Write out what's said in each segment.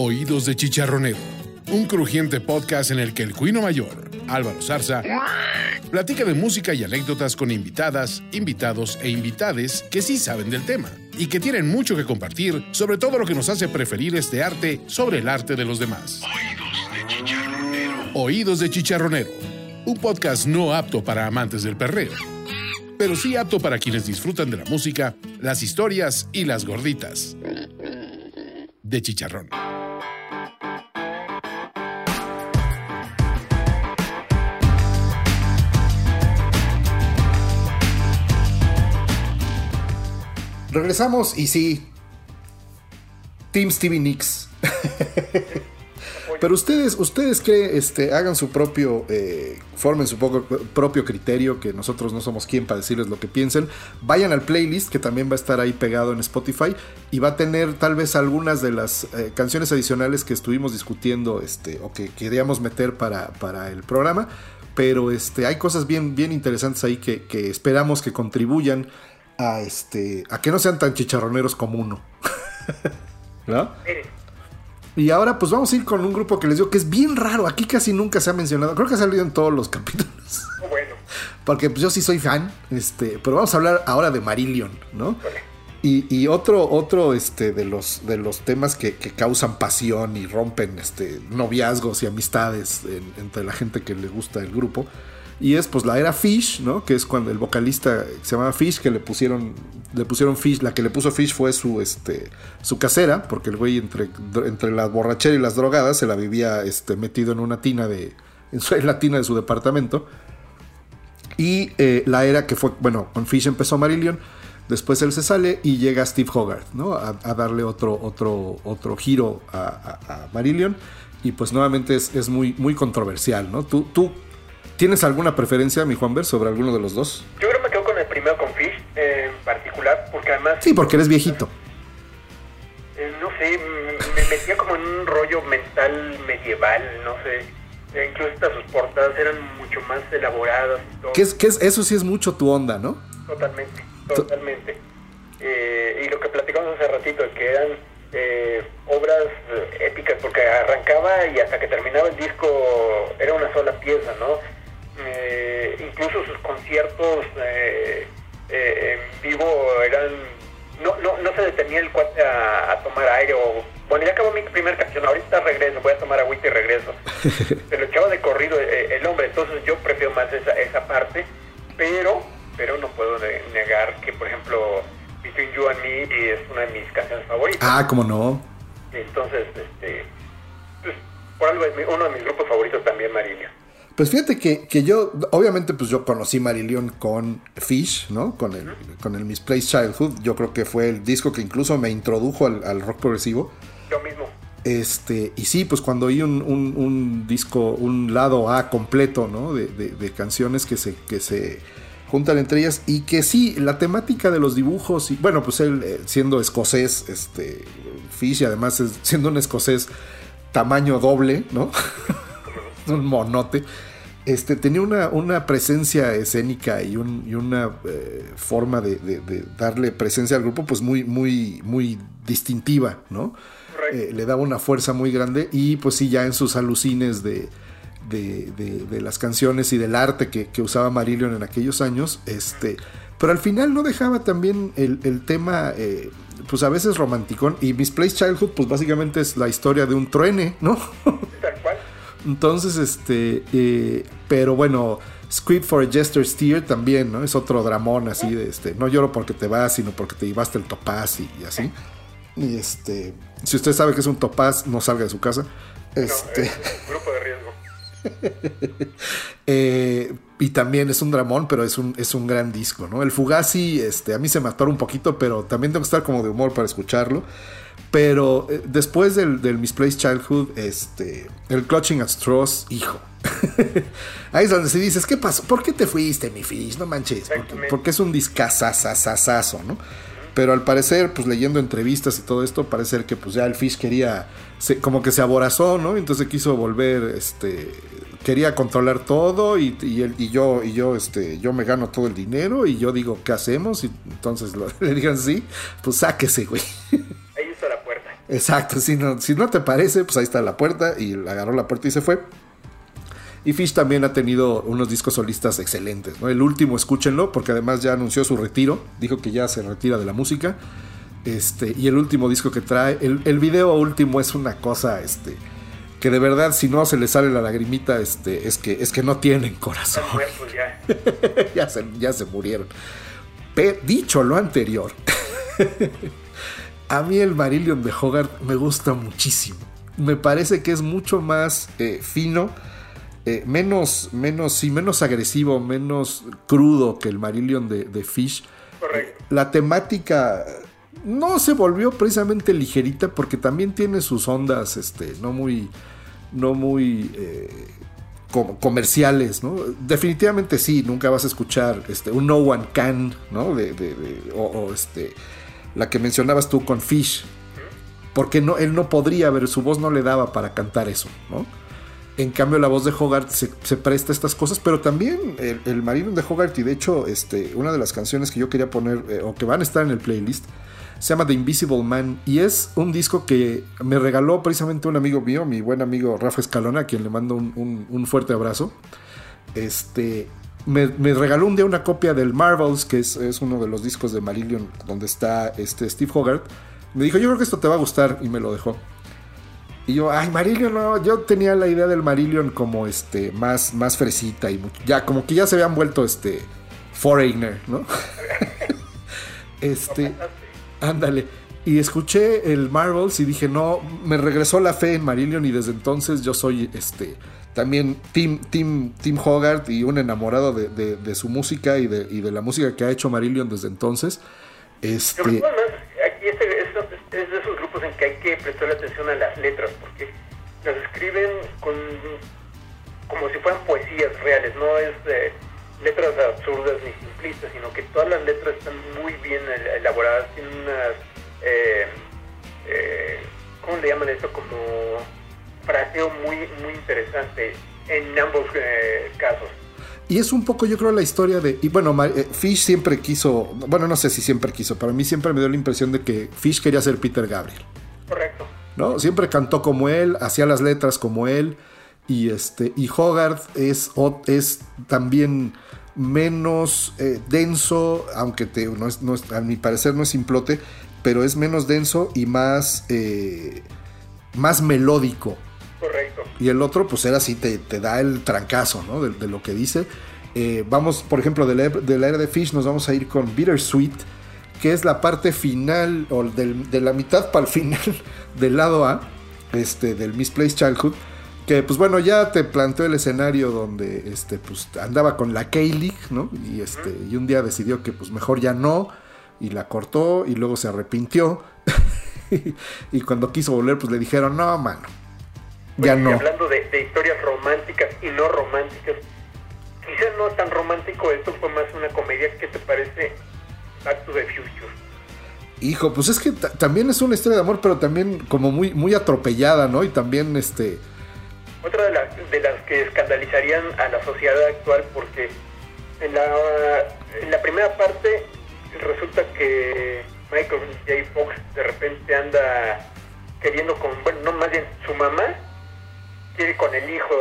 Oídos de Chicharronero, un crujiente podcast en el que el cuino mayor, Álvaro Zarza, platica de música y anécdotas con invitadas, invitados e invitades que sí saben del tema y que tienen mucho que compartir sobre todo lo que nos hace preferir este arte sobre el arte de los demás. Oídos de Chicharronero. Oídos de Chicharronero, un podcast no apto para amantes del perreo, pero sí apto para quienes disfrutan de la música, las historias y las gorditas de chicharrón. Regresamos y sí, Team Stevie Nicks. Pero ustedes, ustedes que este, hagan su propio, eh, formen su poco, propio criterio, que nosotros no somos quien para decirles lo que piensen. Vayan al playlist, que también va a estar ahí pegado en Spotify, y va a tener tal vez algunas de las eh, canciones adicionales que estuvimos discutiendo, este, o que queríamos meter para, para el programa. Pero este, hay cosas bien, bien interesantes ahí que, que esperamos que contribuyan a este a que no sean tan chicharroneros como uno. ¿No? Y ahora pues vamos a ir con un grupo que les digo que es bien raro, aquí casi nunca se ha mencionado, creo que ha salido en todos los capítulos. Bueno. Porque pues, yo sí soy fan, este, pero vamos a hablar ahora de Marillion, ¿no? Y, y, otro, otro este, de, los, de los temas que, que, causan pasión y rompen este, noviazgos y amistades entre la gente que le gusta el grupo, y es pues la era Fish, ¿no? Que es cuando el vocalista se llamaba Fish, que le pusieron, le pusieron Fish, la que le puso Fish fue su, este, su casera, porque el güey entre, entre la borrachera y las drogadas se la vivía este, metido en una tina de, en la tina de su departamento. Y eh, la era que fue, bueno, con Fish empezó Marillion, después él se sale y llega Steve Hogarth, ¿no? A, a darle otro, otro, otro giro a, a, a Marillion. Y pues nuevamente es, es, muy, muy controversial, ¿no? Tú, tú ¿Tienes alguna preferencia, mi Juanver, sobre alguno de los dos? Yo creo que me quedo con el primero, con Fish, eh, en particular, porque además... Sí, porque eres viejito. Eh, no sé, me metía como en un rollo mental medieval, no sé. Eh, incluso hasta sus portadas eran mucho más elaboradas y todo. ¿Qué es, qué es, eso sí es mucho tu onda, ¿no? Totalmente, totalmente. Eh, y lo que platicamos hace ratito, que eran eh, obras épicas, porque arrancaba y hasta que terminaba el disco era una sola pieza, ¿no? Eh, incluso sus conciertos eh, eh, en vivo eran no, no, no se detenía el cuate a, a, tomar aire o bueno ya acabó mi primera canción ahorita regreso voy a tomar agüita y regreso. Se lo echaba de corrido el, el, hombre entonces yo prefiero más esa, esa parte pero pero no puedo negar que por ejemplo Between You and Me es una de mis canciones favoritas. Ah cómo no entonces este pues, por algo es mi, uno de mis grupos favoritos también Marilia pues fíjate que, que, yo, obviamente, pues yo conocí Marillion con Fish, ¿no? Con el, con el Misplaced Childhood. Yo creo que fue el disco que incluso me introdujo al, al rock progresivo. Yo mismo. Este, y sí, pues cuando oí un, un, un disco, un lado A completo, ¿no? De, de, de, canciones que se, que se juntan entre ellas y que sí, la temática de los dibujos, y bueno, pues él eh, siendo escocés, este, Fish, y además siendo un escocés tamaño doble, ¿no? un monote este, tenía una, una, presencia escénica y, un, y una eh, forma de, de, de, darle presencia al grupo pues muy, muy, muy distintiva, ¿no? Eh, le daba una fuerza muy grande y pues sí, ya en sus alucines de, de las canciones y del arte que, que, usaba Marillion en aquellos años, este, pero al final no dejaba también el, el tema... Eh, pues a veces romanticón y Misplaced Childhood pues básicamente es la historia de un truene, ¿no? Tal cual. Entonces, este, eh, pero bueno, Squid for a Jester Steer también, ¿no? Es otro dramón así de este, no lloro porque te vas, sino porque te llevaste el topaz y, y así. Y este, si usted sabe que es un topaz, no salga de su casa. Este, no, grupo de riesgo. eh, y también es un dramón, pero es un, es un gran disco, ¿no? El Fugazi, este, a mí se me atora un poquito, pero también tengo que estar como de humor para escucharlo. Pero eh, después del, del, Misplaced Childhood, este, el Clutching at Straws, hijo. Ahí es donde se dices, ¿qué pasó? ¿Por qué te fuiste, mi fish? No manches. Porque, porque es un discazazazazazo, ¿no? Pero al parecer, pues leyendo entrevistas y todo esto, parece que pues ya el Fish quería, se, como que se aborazó, ¿no? Entonces quiso volver, este, quería controlar todo y, y, él, y yo, y yo, este, yo me gano todo el dinero y yo digo, ¿qué hacemos? Y entonces lo, le digan, sí, pues sáquese, güey. Exacto, si no, si no te parece, pues ahí está la puerta y agarró la puerta y se fue. Y Fish también ha tenido unos discos solistas excelentes. ¿no? El último, escúchenlo, porque además ya anunció su retiro. Dijo que ya se retira de la música. Este, y el último disco que trae, el, el video último es una cosa este, que de verdad, si no se le sale la lagrimita, este, es, que, es que no tienen corazón. ya. ya, se, ya se murieron. dicho lo anterior, a mí el Marillion de Hogarth me gusta muchísimo. Me parece que es mucho más eh, fino eh, menos, menos, y menos agresivo, menos crudo que el Marillion de, Fish. Correcto. La temática no se volvió precisamente ligerita porque también tiene sus ondas, este, no muy, no muy eh, comerciales, ¿no? Definitivamente sí, nunca vas a escuchar este, un No One Can, ¿no? De, o, este, la que mencionabas tú con Fish, porque no, él no podría ver, su voz no le daba para cantar eso, ¿no? En cambio, la voz de Hogarth se, presta a estas cosas, pero también el, el de Hogarth, y de hecho, este, una de las canciones que yo quería poner, eh, o que van a estar en el playlist, se llama The Invisible Man, y es un disco que me regaló precisamente un amigo mío, mi buen amigo Rafa Escalona, a quien le mando un, fuerte abrazo. Este, me, regaló un día una copia del Marvels, que es, uno de los discos de Marillion, donde está este Steve Hogarth. Me dijo, yo creo que esto te va a gustar, y me lo dejó. Y yo, ay, Marillion, no, yo tenía la idea del Marillion como este, más, más fresita y ya, como que ya se habían vuelto este, foreigner, ¿no? este, ándale. Y escuché el Marvels y dije, no, me regresó la fe en Marillion y desde entonces yo soy este, también Tim, Tim, Tim Hogarth y un enamorado de, su música y de, y de la música que ha hecho Marillion desde entonces. Este, es de esos grupos en que hay que prestarle atención a las letras, porque las escriben con como si fueran poesías reales, no es letras absurdas ni simplistas, sino que todas las letras están muy bien elaboradas, tienen unas, eh, eh, ¿cómo le llaman esto? Como fraseo muy, muy interesante en ambos eh, casos. Y es un poco, yo creo, la historia de. Y bueno, eh, Fish siempre quiso. Bueno, no sé si siempre quiso, pero a mí siempre me dio la impresión de que Fish quería ser Peter Gabriel. Correcto. ¿No? Siempre cantó como él, hacía las letras como él. Y este. Y Hogarth es, es también menos eh, denso, aunque te, no es, a mi parecer no es simplote, pero es menos denso y más. Eh, más melódico. Correcto. Y el otro, pues era así, te, da el trancazo, ¿no? De, lo que dice. Eh, vamos, por ejemplo, de la, de era de Fish, nos vamos a ir con Bittersweet, que es la parte final, o de la mitad para el final del lado A, este, del Misplaced Childhood. Que pues bueno, ya te planteó el escenario donde este, pues, andaba con la K-League, ¿no? Y, este, y un día decidió que pues mejor ya no, y la cortó, y luego se arrepintió. y cuando quiso volver, pues le dijeron, no, mano, ya no. Hablando de, historias románticas y no románticas, quizás no tan romántico, esto fue más una comedia. ¿Qué te parece Back to the Future? Hijo, pues es que también es una historia de amor, pero también como muy, muy atropellada, ¿no? Y también este... Otra de, de las que escandalizarían a la sociedad actual porque en la, en la primera parte resulta que Michael J. Fox de repente anda queriendo con, bueno, no más bien su mamá quiere con el hijo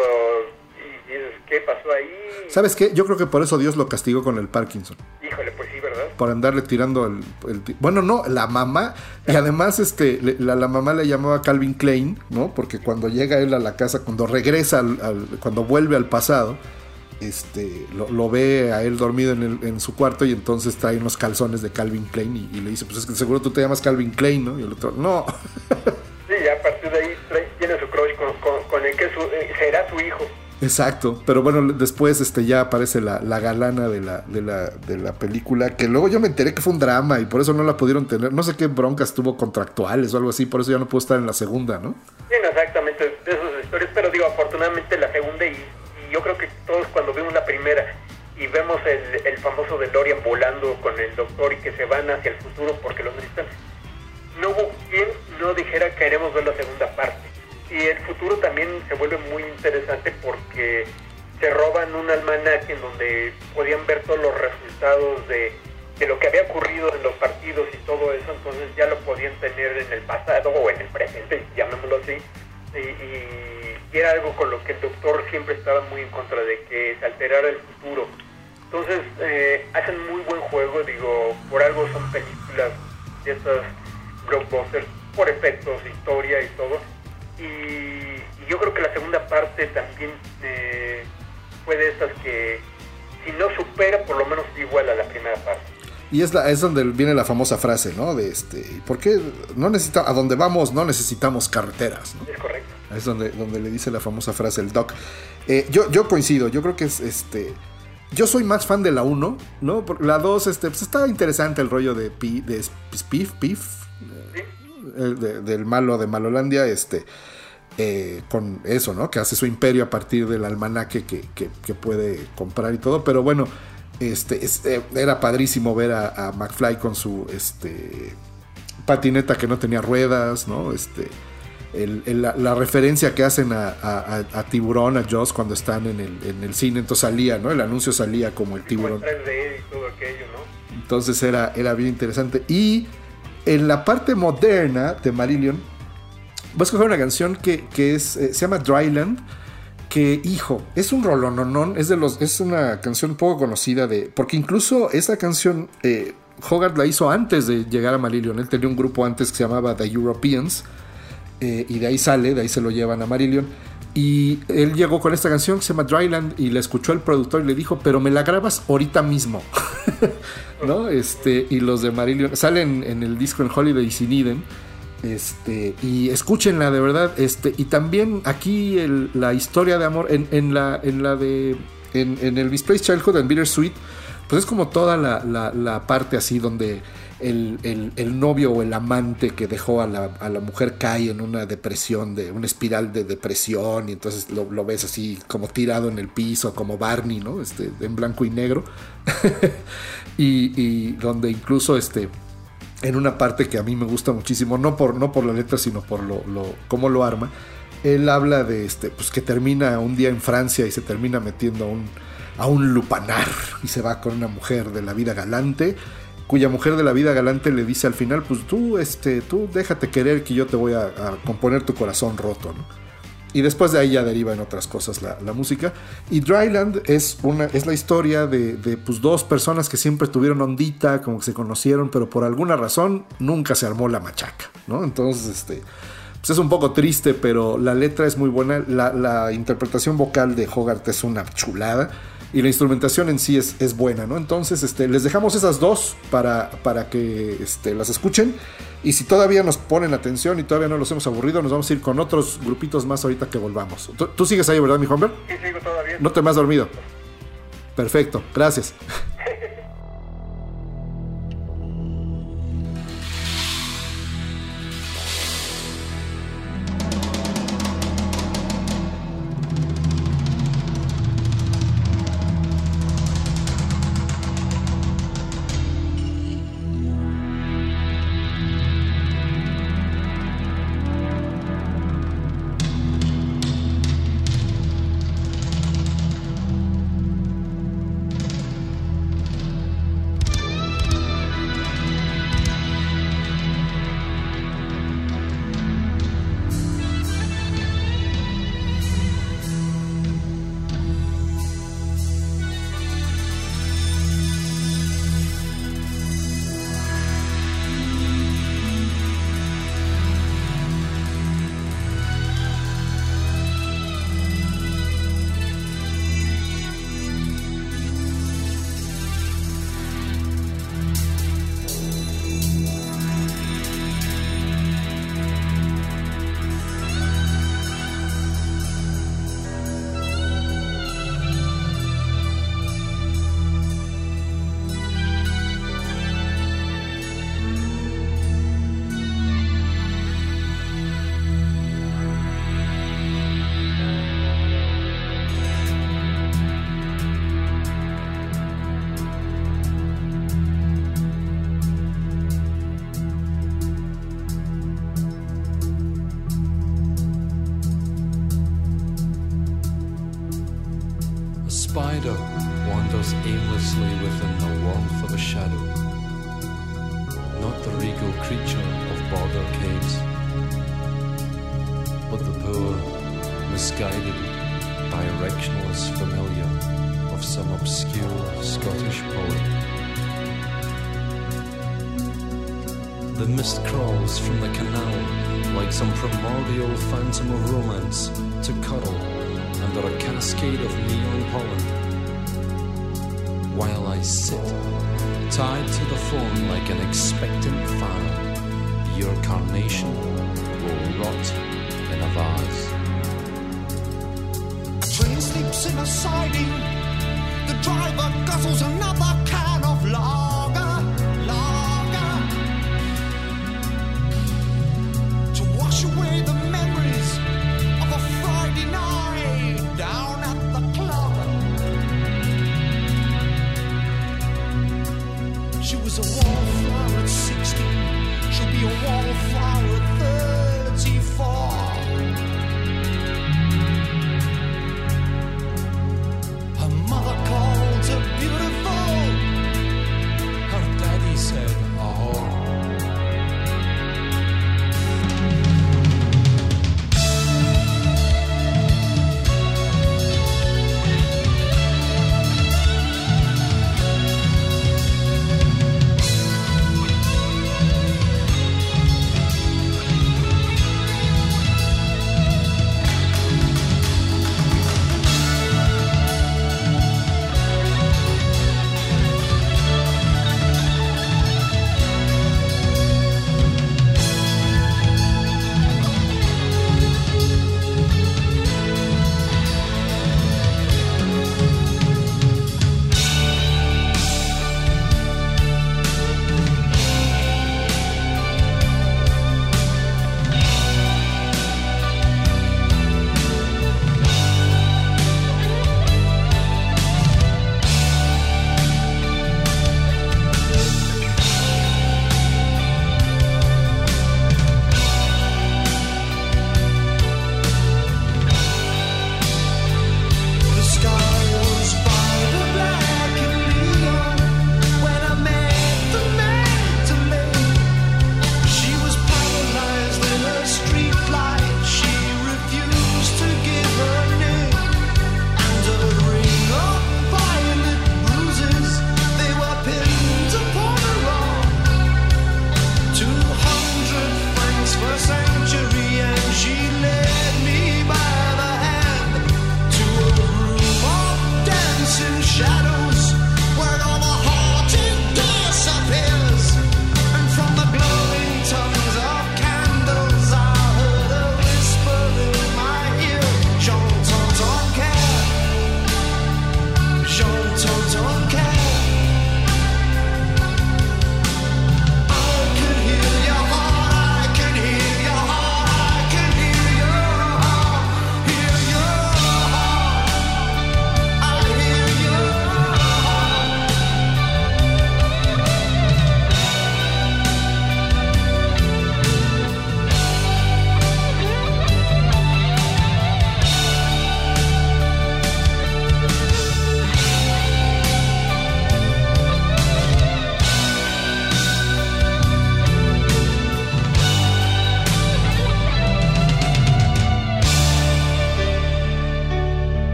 y dices, ¿qué pasó ahí? ¿Sabes qué? Yo creo que por eso Dios lo castigó con el Parkinson. Híjole, pues sí, ¿verdad? Por andarle tirando el... bueno, no, la mamá. Y además este, la, mamá le llamaba Calvin Klein, ¿no? Porque cuando llega él a la casa, cuando regresa, al, cuando vuelve al pasado, este, lo, ve a él dormido en, el, en, su cuarto y entonces trae unos calzones de Calvin Klein y, le dice, pues es que seguro tú te llamas Calvin Klein, ¿no? Y el otro, no. Sí, ya a partir de ahí tiene su crush con, el que eh, será su hijo. Exacto, pero bueno, después este, ya aparece la, galana de la, de, la, de la película, que luego yo me enteré que fue un drama y por eso no la pudieron tener. No sé qué broncas tuvo contractuales o algo así, por eso ya no pudo estar en la segunda, ¿no? Sí, exactamente, de esas historias, pero digo, afortunadamente la segunda y, yo creo que todos cuando vimos la primera y vemos el, el famoso DeLorean volando con el doctor y que se van hacia el futuro porque los necesitan, no hubo quien no dijera que queremos ver la segunda parte. Y el futuro también se vuelve muy interesante porque se roban un almanaque en donde podían ver todos los resultados de de lo que había ocurrido en los partidos y todo eso, entonces ya lo podían tener en el pasado o en el presente, llamémoslo así, y, era algo con lo que el doctor siempre estaba muy en contra de que se alterara el futuro. Entonces eh, hacen muy buen juego, digo, por algo son películas de estas blockbusters, por efectos, historia y todo. Y, yo creo que la segunda parte también eh, fue de estas que si no supera, por lo menos igual a la primera parte. Y es, la, es donde viene la famosa frase, ¿no? De este, ¿por qué no necesita, a donde vamos no necesitamos carreteras? Es correcto. Es donde, donde le dice la famosa frase el doc. Eh, yo, yo coincido, yo creo que es este. Yo soy más fan de la 1, ¿no? La 2, este, pues está interesante el rollo de, Pi, de Spiff, Piff, eh, del malo de Malolandia, este. Eh, con eso, ¿no? Que hace su imperio a partir del almanaque que, que, que puede comprar y todo. Pero bueno, este, eh, era padrísimo ver a, McFly con su este, patineta que no tenía ruedas, ¿no? Este, la, referencia que hacen a, Tiburón, a Joss cuando están en el, cine, entonces salía, ¿no? El anuncio salía como el tiburón. Entonces era, era bien interesante. Y en la parte moderna de Marillion, voy a escoger una canción que, es, eh, se llama Dryland que, hijo, es un rolononón, es de los, es una canción poco conocida de, porque incluso esa canción eh, Hogarth la hizo antes de llegar a Marillion, él tenía un grupo antes que se llamaba The Europeans, eh, y de ahí sale, de ahí se lo llevan a Marillion, y él llegó con esta canción que se llama Dryland y la escuchó el productor y le dijo, pero me la grabas ahorita mismo, ¿no? Este, y los de Marillion salen en el disco en Holiday Sin Eden, este, y escúchenla de verdad. Este, y también aquí la historia de amor en, la, en la de. En, el Misplaced Childhood, en Bittersweet, pues es como toda la, parte así donde el, novio o el amante que dejó a la, mujer cae en una depresión, de una espiral de depresión, y entonces lo, ves así como tirado en el piso, como Barney, ¿no? Este, en blanco y negro. y, y, donde incluso este en una parte que a mí me gusta muchísimo, no por, no por la letra, sino por lo, cómo lo arma. Él habla de este, pues que termina un día en Francia y se termina metiendo a un, a un lupanar y se va con una mujer de la vida galante, cuya mujer de la vida galante le dice al final, pues tú, este, tú déjate querer que yo te voy a, componer tu corazón roto, ¿no? Y después de ahí ya deriva en otras cosas la, música. Y Dryland es, una, es la historia de, pues, dos personas que siempre tuvieron ondita, como que se conocieron, pero por alguna razón nunca se armó la machaca, ¿no? Entonces, este, pues es un poco triste, pero la letra es muy buena. La, la interpretación vocal de Hogarth es una chulada y la instrumentación en sí es, es buena, ¿no? Entonces, este, les dejamos esas dos para, para que este, las escuchen. Y si todavía nos ponen atención y todavía no los hemos aburrido, nos vamos a ir con otros grupitos más ahorita que volvamos. ¿Tú, sigues ahí, verdad, mi Humber? Sí, sigo todavía. ¿No te me has dormido? Perfecto, gracias.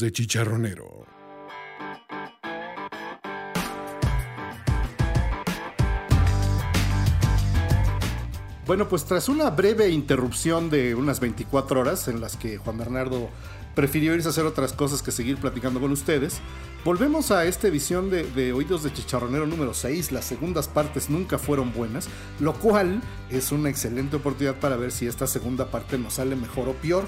De Chicharronero. Bueno, pues tras una breve interrupción de unas 24 horas en las que Juan Bernardo prefirió irse a hacer otras cosas que seguir platicando con ustedes, volvemos a esta edición de, de Oídos de Chicharronero número 6. Las segundas partes nunca fueron buenas, lo cual es una excelente oportunidad para ver si esta segunda parte nos sale mejor o peor.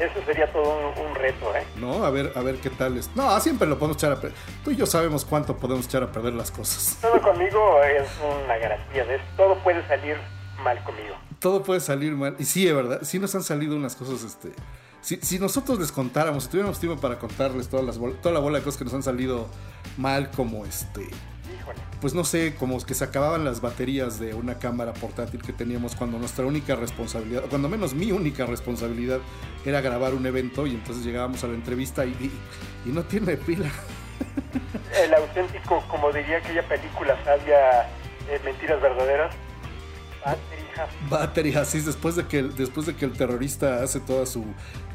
Eso sería todo un, un reto, ¿eh? ¿No? A ver, a ver qué tal es. No, siempre lo podemos echar a perder. Tú y yo sabemos cuánto podemos echar a perder las cosas. Todo conmigo es una garantía de eso. Todo puede salir mal conmigo. todo puede salir mal. Y sí, de verdad, sí nos han salido unas cosas, este... Si, si nosotros les contáramos, si tuviéramos tiempo para contarles todas las toda la bola de cosas que nos han salido mal, como este... Pues no sé, como que se acababan las baterías de una cámara portátil que teníamos cuando nuestra única responsabilidad, o cuando menos mi única responsabilidad, era grabar un evento y entonces llegábamos a la entrevista y, y- y no tiene pila. El auténtico, como diría aquella película sabia, eh, Mentiras Verdaderas. Battery así después de que el- después de que el terrorista hace toda su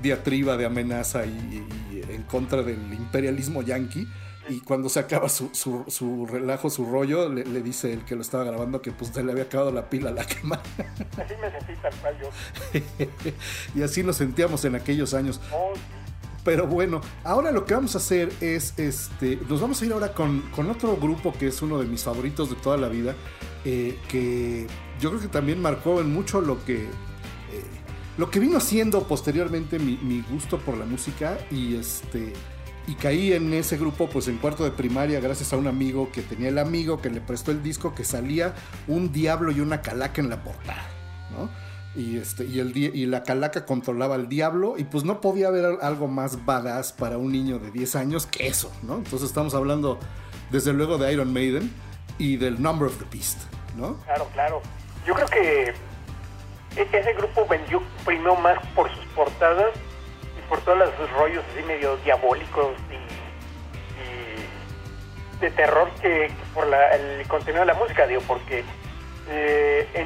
diatriba de amenaza y en contra del imperialismo yanqui y cuando se acaba su, su- su relajo, su rollo, le, le dice el que lo estaba grabando que pues se le había acabado la pila a la cámara. Así me sentí tal cual yo. y así nos sentíamos en aquellos años. Oh, sí. Pero bueno, ahora lo que vamos a hacer es, este, nos vamos a ir ahora con, con otro grupo que es uno de mis favoritos de toda la vida, eh, que yo creo que también marcó en mucho lo que, eh, lo que vino siendo posteriormente mi, mi gusto por la música y este, y caí en ese grupo pues en cuarto de primaria gracias a un amigo que tenía el amigo que le prestó el disco que salía un diablo y una calaca en la portada, ¿no? Y, este, y, el, y la calaca controlaba al diablo y pues no podía haber algo más badass para un niño de 10 años que eso, ¿no? Entonces estamos hablando desde luego de Iron Maiden y del Number of the Beast, ¿no? Claro, claro. Yo creo que e- ese grupo vendió primero más por sus portadas por todos los rollos así medio diabólicos y, y de terror que, por la- el contenido de la música, digo, porque eh,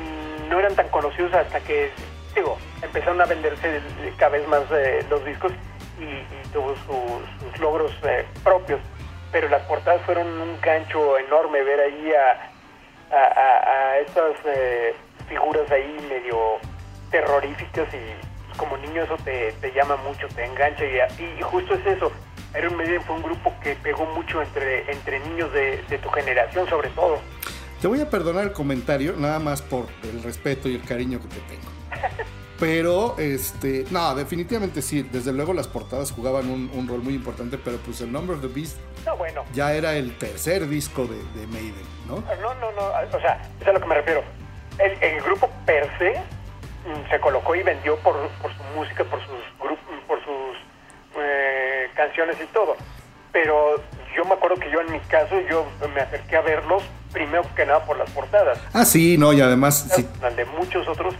no eran tan conocidos hasta que, digo, empezaron a venderse cada vez más eh, los discos y, y tuvo su- sus logros eh, propios. Pero las portadas fueron un gancho enorme ver ahí a, a, a- a estas eh, figuras ahí medio terroríficas y como niño eso te, te llama mucho, te engancha y, y justo es eso. Iron Maiden fue un grupo que pegó mucho entre, entre niños de, de tu generación sobre todo. Te voy a perdonar el comentario, nada más por el respeto y el cariño que te tengo. Pero, este, no, definitivamente sí, desde luego las portadas jugaban un, un rol muy importante, pero pues el Number of the Beast No, bueno, ya era el tercer disco de, de Maiden, ¿no? no, no, no, o sea, es a lo que me refiero. El, el grupo per se se colocó y vendió por, por su música, por sus grupos, por sus eh, canciones y todo. Pero yo me acuerdo que yo en mi caso, yo me acerqué a verlos primero que nada por las portadas. Ah, sí, no, y además, sí, de muchos otros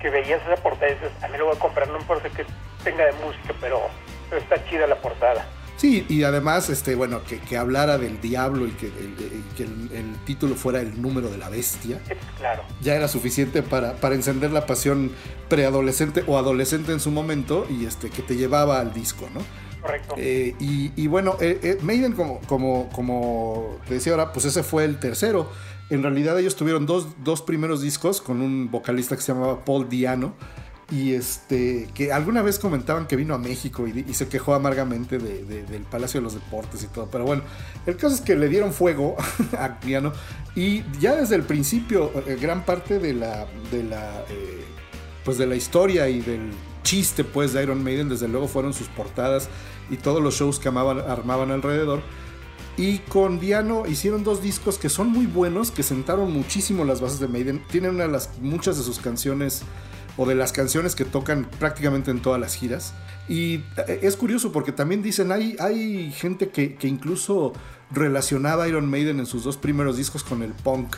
que veías esa portada y dices, a mí lo voy a comprar, no importa que tenga de música, pero, pero está chida la portada. Sí, y además, este, bueno, que, que hablara del diablo y que, el, y que el- el título fuera el número de la bestia, Claro. ya era suficiente para, para encender la pasión preadolescente o adolescente en su momento y este, que te llevaba al disco, ¿no? Correcto. Eh, y, y bueno, eh, eh, Maiden, como, como, como te decía ahora, pues ese fue el tercero. En realidad ellos tuvieron dos, dos primeros discos con un vocalista que se llamaba Paul Diano. Y este, que alguna vez comentaban que vino a México y, se quejó amargamente de- de- del Palacio de los Deportes y todo. Pero bueno, el caso es que le dieron fuego a Diano. Y ya desde el principio, eh, gran parte de la, de la eh, pues de la historia y del chiste pues de Iron Maiden desde luego fueron sus portadas y todos los shows que amaban- armaban alrededor y con Diano hicieron dos discos que son muy buenos que sentaron muchísimo las bases de Maiden tienen muchas de sus canciones o de las canciones que tocan prácticamente en todas las giras y eh, es curioso porque también dicen hay, hay gente que, que incluso relacionaba a Iron Maiden en sus dos primeros discos con el punk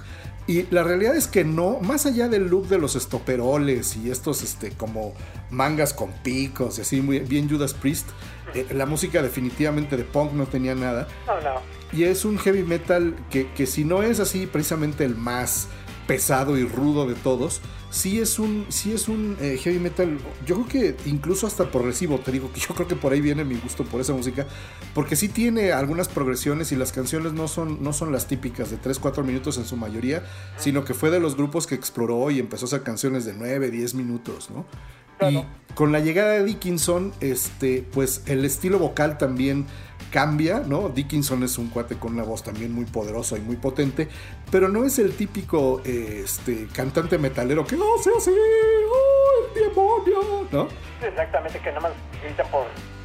y la realidad es que no, más allá del look de los estoperoles y estos este, como mangas con picos y así, muy bien Judas Priest, eh, la música definitivamente de punk no tenía nada. No. Y es un heavy metal que, que si no es así precisamente el más pesado y rudo de todos, sí es un, sí es un eh, heavy metal, yo creo que incluso hasta progresivo, te digo que yo creo que por ahí viene mi gusto por esa música, porque sí tiene algunas progresiones y las canciones no son, no son las típicas de 3, 4 minutos en su mayoría, sino que fue de los grupos que exploró y empezó a hacer canciones de 9, 10 minutos, ¿no? Y con la llegada de Dickinson, este, pues el estilo vocal también cambia, ¿no? Dickinson es un cuate con una voz también muy poderosa y muy potente, pero no es el típico eh, este, cantante metalero que hace así, ¡oh, el demonio! ¿no? Exactamente, que nada más gritan por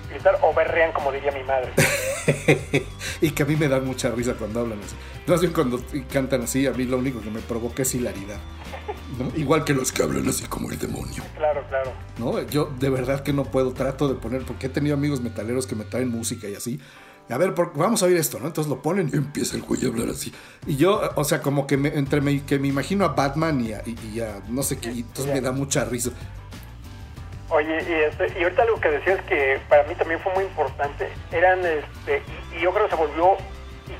gritar o berrean, como diría mi madre. y que a mí me da mucha risa cuando hablan así. Más bien cuando cantan así, a mí lo único que me provoca es hilaridad. ¿no? Igual que los que hablan así como el demonio. Claro, claro. ¿no? Yo de verdad que no puedo, trato de poner, porque he tenido amigos metaleros que me traen música y así. A ver, por- vamos a oír esto, ¿no? Entonces lo ponen y empieza el güey a hablar así. Y yo, o sea, como que me, entre me, que me imagino a Batman y a, y, y a no sé qué, y entonces me da mucha risa. Oye, y, este, y ahorita algo que decías que para mí también fue muy importante, eran, este, y, yo creo que se volvió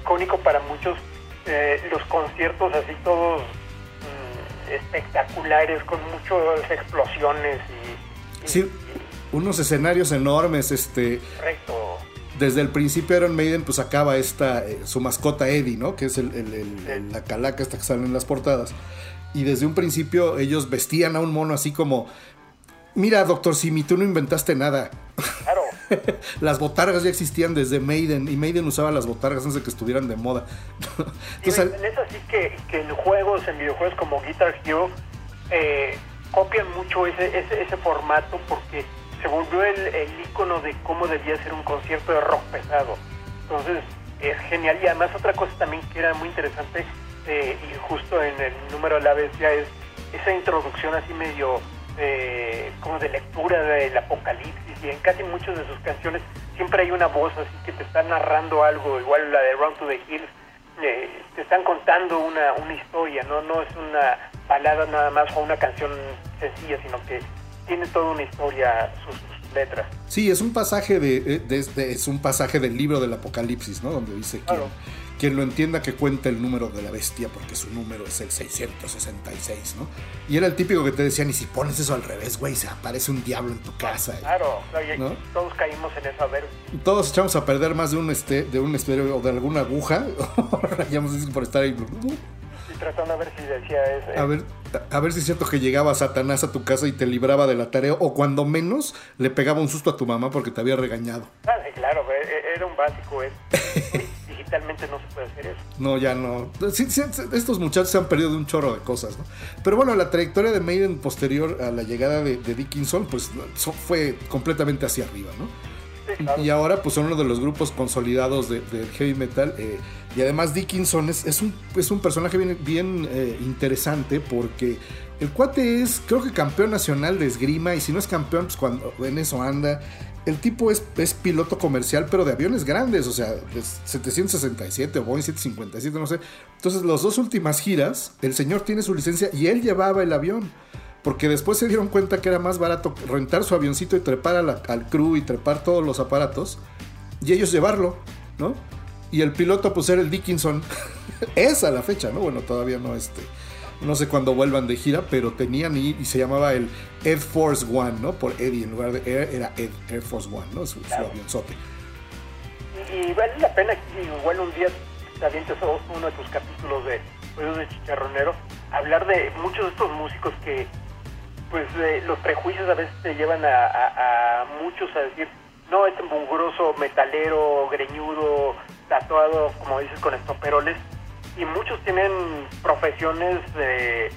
icónico para muchos, eh, los conciertos así todos mm, espectaculares, con muchas explosiones y... Sí, unos escenarios enormes, este, correcto. Desde el principio Iron Maiden pues sacaba esta, eh, su mascota Eddie, ¿no? Que es el, el- el- el- la calaca esta que sale en las portadas. Y desde un principio ellos vestían a un mono así como, mira doctor Simi, tú no inventaste nada. Claro. las botargas ya existían desde Maiden y Maiden usaba las botargas antes de que estuvieran de moda. Entonces, es así que, que en juegos, en videojuegos como Guitar Hero, eh, copian mucho ese, ese, ese formato porque se volvió el, el icono de cómo debía ser un concierto de rock pesado. Entonces, es genial. Y además otra cosa también que era muy interesante, eh, y justo en el número de la bestia, es esa introducción así medio eh, como de lectura del apocalipsis. Y en casi muchas de sus canciones siempre hay una voz así que te está narrando algo, igual la de Run to the Hills eh, te están contando una, una historia, ¿no? No es una balada nada más o una canción sencilla, sino que tiene toda una historia sus, sus letras. Sí, es un pasaje de, eh, de- de- es un pasaje del libro del Apocalipsis, ¿no? Donde dice Claro. quien lo entienda que cuenta el número de la bestia porque su número es el 666, ¿no? Y era el típico que te decían, y si pones eso al revés, güey, se aparece un diablo en tu casa. Claro, claro, ¿No? todos caímos en eso a ver. Todos echamos a perder más de un este, de un estéreo o de alguna aguja. Rayamos así por estar ahí. Tratando a ver si decía eso. A ver, a ver si es cierto que llegaba Satanás a tu casa y te libraba de la tarea, o cuando menos le pegaba un susto a tu mamá porque te había regañado. Ah, sí, claro, e- era un básico. Es, digitalmente no se puede hacer eso. No, ya no. Sí, sí, estos muchachos se han perdido de un chorro de cosas, ¿no? Pero bueno, la trayectoria de Maiden posterior a la llegada de, de Dickinson, pues fue completamente hacia arriba, ¿no? Sí, claro. Y ahora pues son uno de los grupos consolidados de- del heavy metal. eh, y además Dickinson es, es un, es un personaje bien, bien eh, interesante porque el cuate es creo que campeón nacional de esgrima y si no es campeón pues cuando en eso anda. El tipo es, es piloto comercial pero de aviones grandes, o sea, de 767 o Boeing 757, no sé. Entonces las dos últimas giras, el señor tiene su licencia y él llevaba el avión. Porque después se dieron cuenta que era más barato rentar su avioncito y trepar la- al crew y trepar todos los aparatos y ellos llevarlo, ¿no? Y el piloto pues era el Dickinson. es a la fecha, ¿no? Bueno, todavía no este no sé cuándo vuelvan de gira, pero tenían y, y se llamaba el Air Force One, ¿no? Por Eddie, en lugar de Air era Ed- Air Force One, ¿no? Su, su Claro. avionzote. Y, y vale la pena igual un día te avientes uno de tus capítulos de Oídos de Chicharronero, hablar de muchos de estos músicos que, pues, eh, los prejuicios a veces te llevan a, a- a muchos a decir, no, este mugroso metalero, greñudo, tatuado, como dices, con estoperoles, y muchos tienen profesiones eh,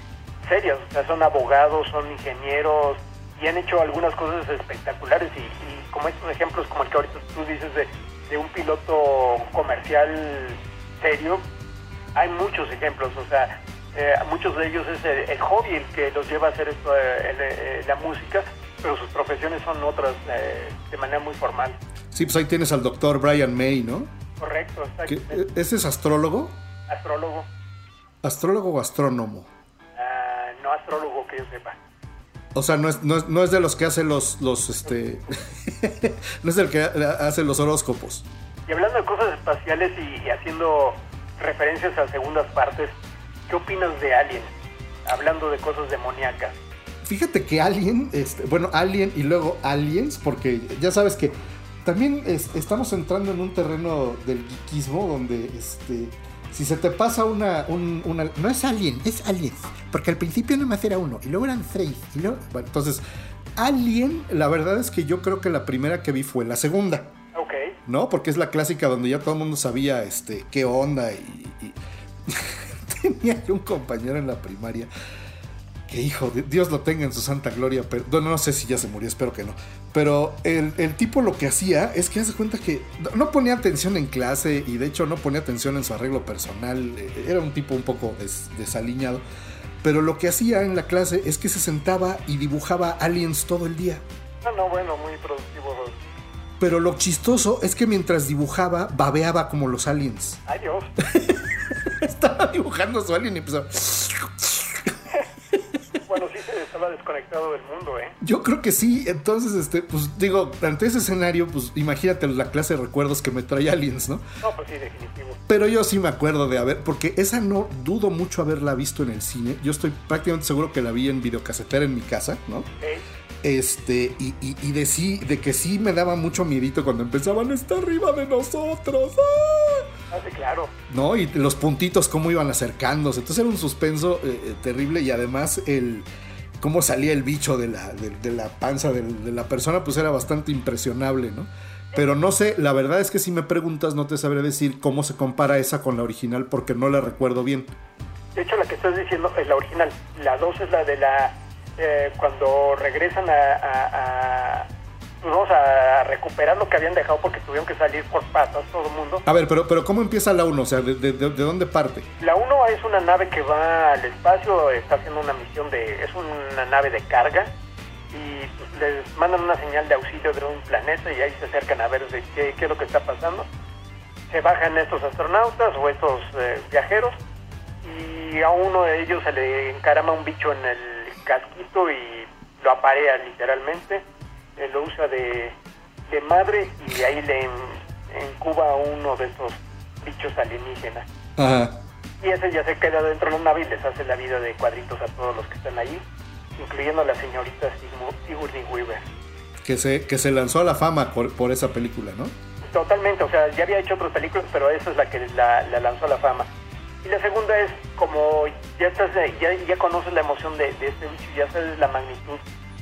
serias, o sea, son abogados, son ingenieros, y han hecho algunas cosas espectaculares, y, como estos ejemplos, como el que ahorita tú dices de, de un piloto comercial serio, hay muchos ejemplos, o sea, eh, muchos de ellos es el, el hobby el que los lleva a hacer esto, eh, el- eh, la música, pero sus profesiones son otras eh, de manera muy formal. Sí, pues ahí tienes al doctor Brian May, ¿no? Correcto, eh, ¿Ese es astrólogo? Astrólogo, ¿Astrólogo o astrónomo? ah, no astrólogo que yo sepa. O sea, no es, no es, no es de los que hace los, los este... no es del que hace los horóscopos. Y hablando de cosas espaciales y, y haciendo referencias a segundas partes, ¿qué opinas de Alien? hablando de cosas demoníacas. Fíjate que Alien, este, bueno, Alien y luego Aliens, porque ya sabes que también es- estamos entrando en un terreno del geekismo donde este, si se te pasa una, un- una- No es Alien, es Aliens. Porque al principio nomás era uno, y luego eran seis. Y luego, bueno, entonces, Alien, la verdad es que yo creo que la primera que vi fue la segunda. Ok. ¿no? Porque es la clásica donde ya todo el mundo sabía este, qué onda y, y- tenía yo un compañero en la primaria que hijo, de- Dios lo tenga en su santa gloria, pero bueno, no sé si ya se murió, espero que no. Pero el, el tipo lo que hacía es que hace cuenta que no- no ponía atención en clase y de hecho no ponía atención en su arreglo personal, eh, era un tipo un poco des- desaliñado. Pero lo que hacía en la clase es que se sentaba y dibujaba aliens todo el día. No, no, bueno, muy. Pero lo chistoso es que mientras dibujaba, babeaba como los aliens. Ay, Dios. Estaba dibujando su alien y empezó. Bueno, sí se estaba desconectado del mundo, ¿eh? Yo creo que sí. Entonces, este, pues digo, ante ese escenario, pues imagínate la clase de recuerdos que me trae aliens, ¿no? No, pues sí, definitivo. Pero yo sí me acuerdo de haber, porque esa no dudo mucho haberla visto en el cine. Yo estoy prácticamente seguro que la vi en videocasetera en mi casa, ¿no? Ok. Este, y, y- y de sí, de que sí me daba mucho miedito cuando empezaban, está arriba de nosotros. ¡ah!". Ah, claro. ¿no? Y los puntitos cómo iban acercándose. Entonces era un suspenso eh, eh, terrible y además el cómo salía el bicho de la, de, de la panza de, la persona, pues era bastante impresionable, ¿no? Pero no sé, la verdad es que si me preguntas no te sabré decir cómo se compara esa con la original porque no la recuerdo bien. De hecho, la que estás diciendo es la original. La 2 es la de la... eh, cuando regresan a, a, a- vamos a recuperar lo que habían dejado porque tuvieron que salir por patas todo el mundo. A ver, pero, pero ¿cómo empieza la 1? O sea, ¿de, de- de- de dónde parte? La 1 es una nave que va al espacio, está haciendo una misión de... es una nave de carga y pues, les mandan una señal de auxilio de un planeta y ahí se acercan a ver de qué, qué es lo que está pasando. Se bajan estos astronautas o estos eh, viajeros y a uno de ellos se le encarama un bicho en el casquito y lo aparea literalmente, eh, lo usa de, de madre y ahí le en- incuba a uno de estos bichos alienígenas. Ajá. Y ese ya se queda dentro de la nave y les hace la vida de cuadritos a todos los que están ahí, incluyendo a la señorita Sigourney Weaver. Que se, que se lanzó a la fama por, por esa película, ¿no? Totalmente, o sea, ya había hecho otras películas, pero esa es la que la, la lanzó a la fama. Y la segunda es como ya estás, ya, ya conoces la emoción de, de este bicho, ya sabes la magnitud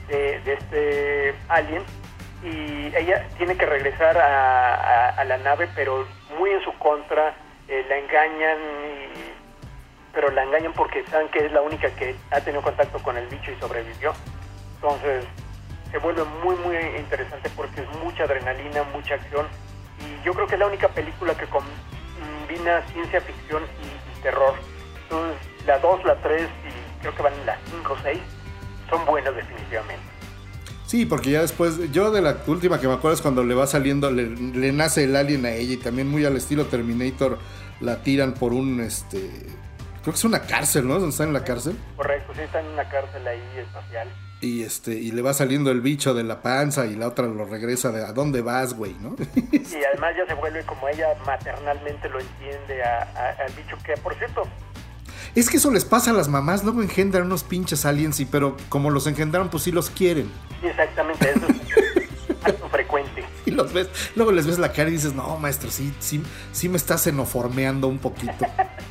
de, de este alien y ella tiene que regresar a, a- a la nave, pero muy en su contra, eh, la engañan, y- pero la engañan porque saben que es la única que ha tenido contacto con el bicho y sobrevivió. Entonces se vuelve muy muy interesante porque es mucha adrenalina, mucha acción y yo creo que es la única película que combina ciencia ficción y terror. Entonces la 2, la 3 y creo que van las 5 o 6 son buenas definitivamente. Sí, porque ya después, yo de la última que me acuerdo es cuando le va saliendo, le, le nace el alien a ella y también muy al estilo Terminator la tiran por un, este, creo que es una cárcel, ¿no? Donde está en la cárcel. Correcto, sí está en una cárcel ahí espacial. Y este, y le va saliendo el bicho de la panza y la otra lo regresa de a dónde vas, güey, ¿no? Y además ya se vuelve como ella maternalmente lo entiende a- a- al bicho que, por cierto, es que eso les pasa a las mamás, luego engendran unos pinches aliens y pero como los engendraron, pues sí los quieren. exactamente eso es algo frecuente. Y los ves, luego les ves la cara y dices, no, maestro, sí, sí, sí me estás xenoformeando un poquito.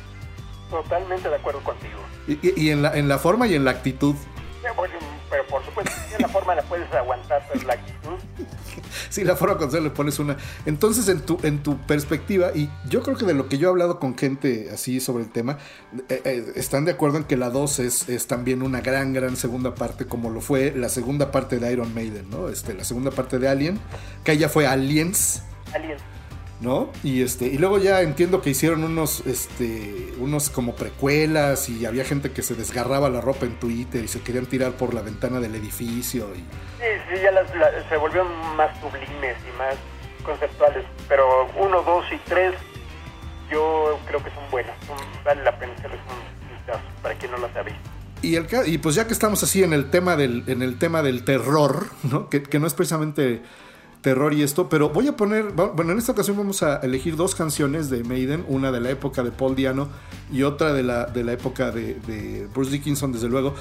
Totalmente de acuerdo contigo. Y, y- y en, la, en la forma y en la actitud. Bueno, pero por supuesto, sí, la forma la puedes aguantar, pero la actitud, Sí, la forma que le pones una. Entonces, en tu, en tu perspectiva, y yo creo que de lo que yo he hablado con gente así sobre el tema, eh, eh, están de acuerdo en que la 2 es, es también una gran, gran segunda parte, como lo fue la segunda parte de Iron Maiden, ¿no? Este, la segunda parte de Alien, que ya fue Aliens. alguien. ¿No? Y este y luego ya entiendo que hicieron unos este unos como precuelas y había gente que se desgarraba la ropa en Twitter y se querían tirar por la ventana del edificio y Sí, sí, ya las, la- se volvieron más sublimes y más conceptuales, pero uno, dos y tres yo creo que son buenas, son- vale la pena un vistazo para quien no las ha visto. y el y pues ya que estamos así en el tema del en el tema del terror, ¿no? Que, que no es precisamente terror y esto, pero voy a poner, bueno, en esta ocasión vamos a elegir dos canciones de Maiden, una de la época de Paul Diano y otra de la, de la época de, Bruce Dickinson, desde luego.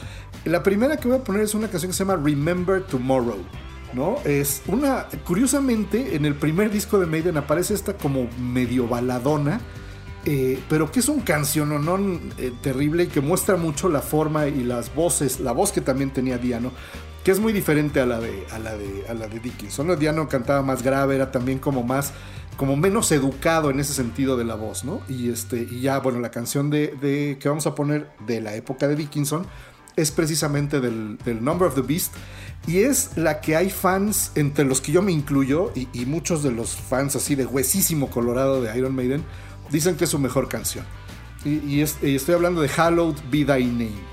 La primera que voy a poner es una canción que se llama Remember Tomorrow. ¿no? Es una. Curiosamente, en el primer disco de Maiden aparece esta como medio baladona. eh, pero que es un canciononón eh, terrible y que muestra mucho la forma y las voces, la voz que también tenía Diano, que es muy diferente a la de, a la de, a la de Dickinson. ¿no? Diano cantaba más grave, era también como más, como menos educado en ese sentido de la voz, ¿no? Y, este, y ya, bueno, la canción de, de- que vamos a poner de la época de Dickinson es precisamente del, del Number of the Beast y es la que hay fans, entre los que yo me incluyo, y, muchos de los fans así de huesísimo colorado de Iron Maiden, dicen que es su mejor canción. Y, y es- y estoy hablando de Hallowed Be Thy Name.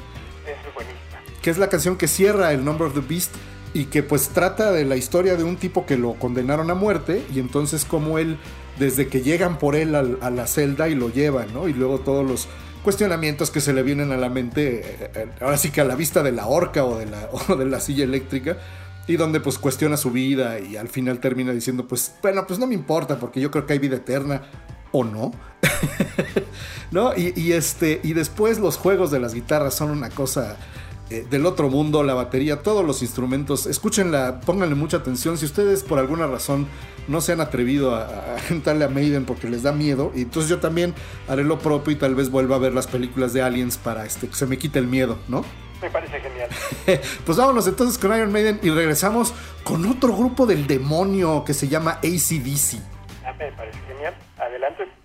Que es la canción que cierra el Number of the Beast y que pues trata de la historia de un tipo que lo condenaron a muerte y entonces como él, desde que llegan por él a, la celda y lo llevan, ¿no? Y luego todos los cuestionamientos que se le vienen a la mente, eh, eh, ahora sí que a la vista de la horca o de la, o de la silla eléctrica, y donde pues cuestiona su vida y al final termina diciendo pues, bueno, pues no me importa porque yo creo que hay vida eterna o no. ¿No? Y este, y después los juegos de las guitarras son una cosa eh, del otro mundo, la batería, todos los instrumentos. Escúchenla, pónganle mucha atención. Si ustedes por alguna razón no se han atrevido a, a entrarle a Maiden porque les da miedo, y entonces yo también haré lo propio y tal vez vuelva a ver las películas de Aliens para este, que se me quite el miedo, ¿no? Me parece genial. pues vámonos entonces con Iron Maiden y regresamos con otro grupo del demonio que se llama ACDC. Ah, me parece genial. Adelante.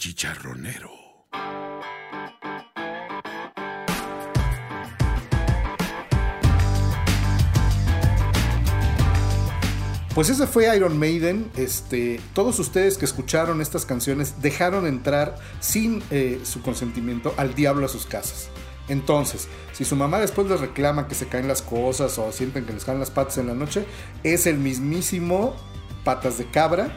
Chicharronero. Pues ese fue Iron Maiden. Este, todos ustedes que escucharon estas canciones dejaron entrar sin eh, su consentimiento al diablo a sus casas. Entonces, si su mamá después les reclama que se caen las cosas o sienten que les caen las patas en la noche, es el mismísimo patas de cabra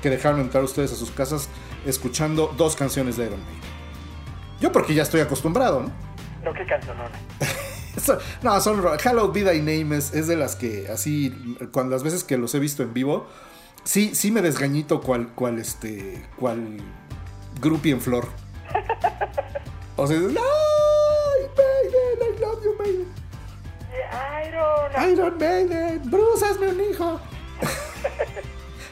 que dejaron entrar ustedes a sus casas escuchando dos canciones de Iron Maiden. Yo porque ya estoy acostumbrado, ¿no? Pero qué cancionona. No, son Hallowed Be Thy Name es, es de las que así, cuando las veces que los he visto en vivo, sí, sí me desgañito cual, cual este, cual groupie en flor. O sea, ¡Ay, Maiden! I love you, Maiden. Iron. Iron Maiden, Bruce, hazme un hijo.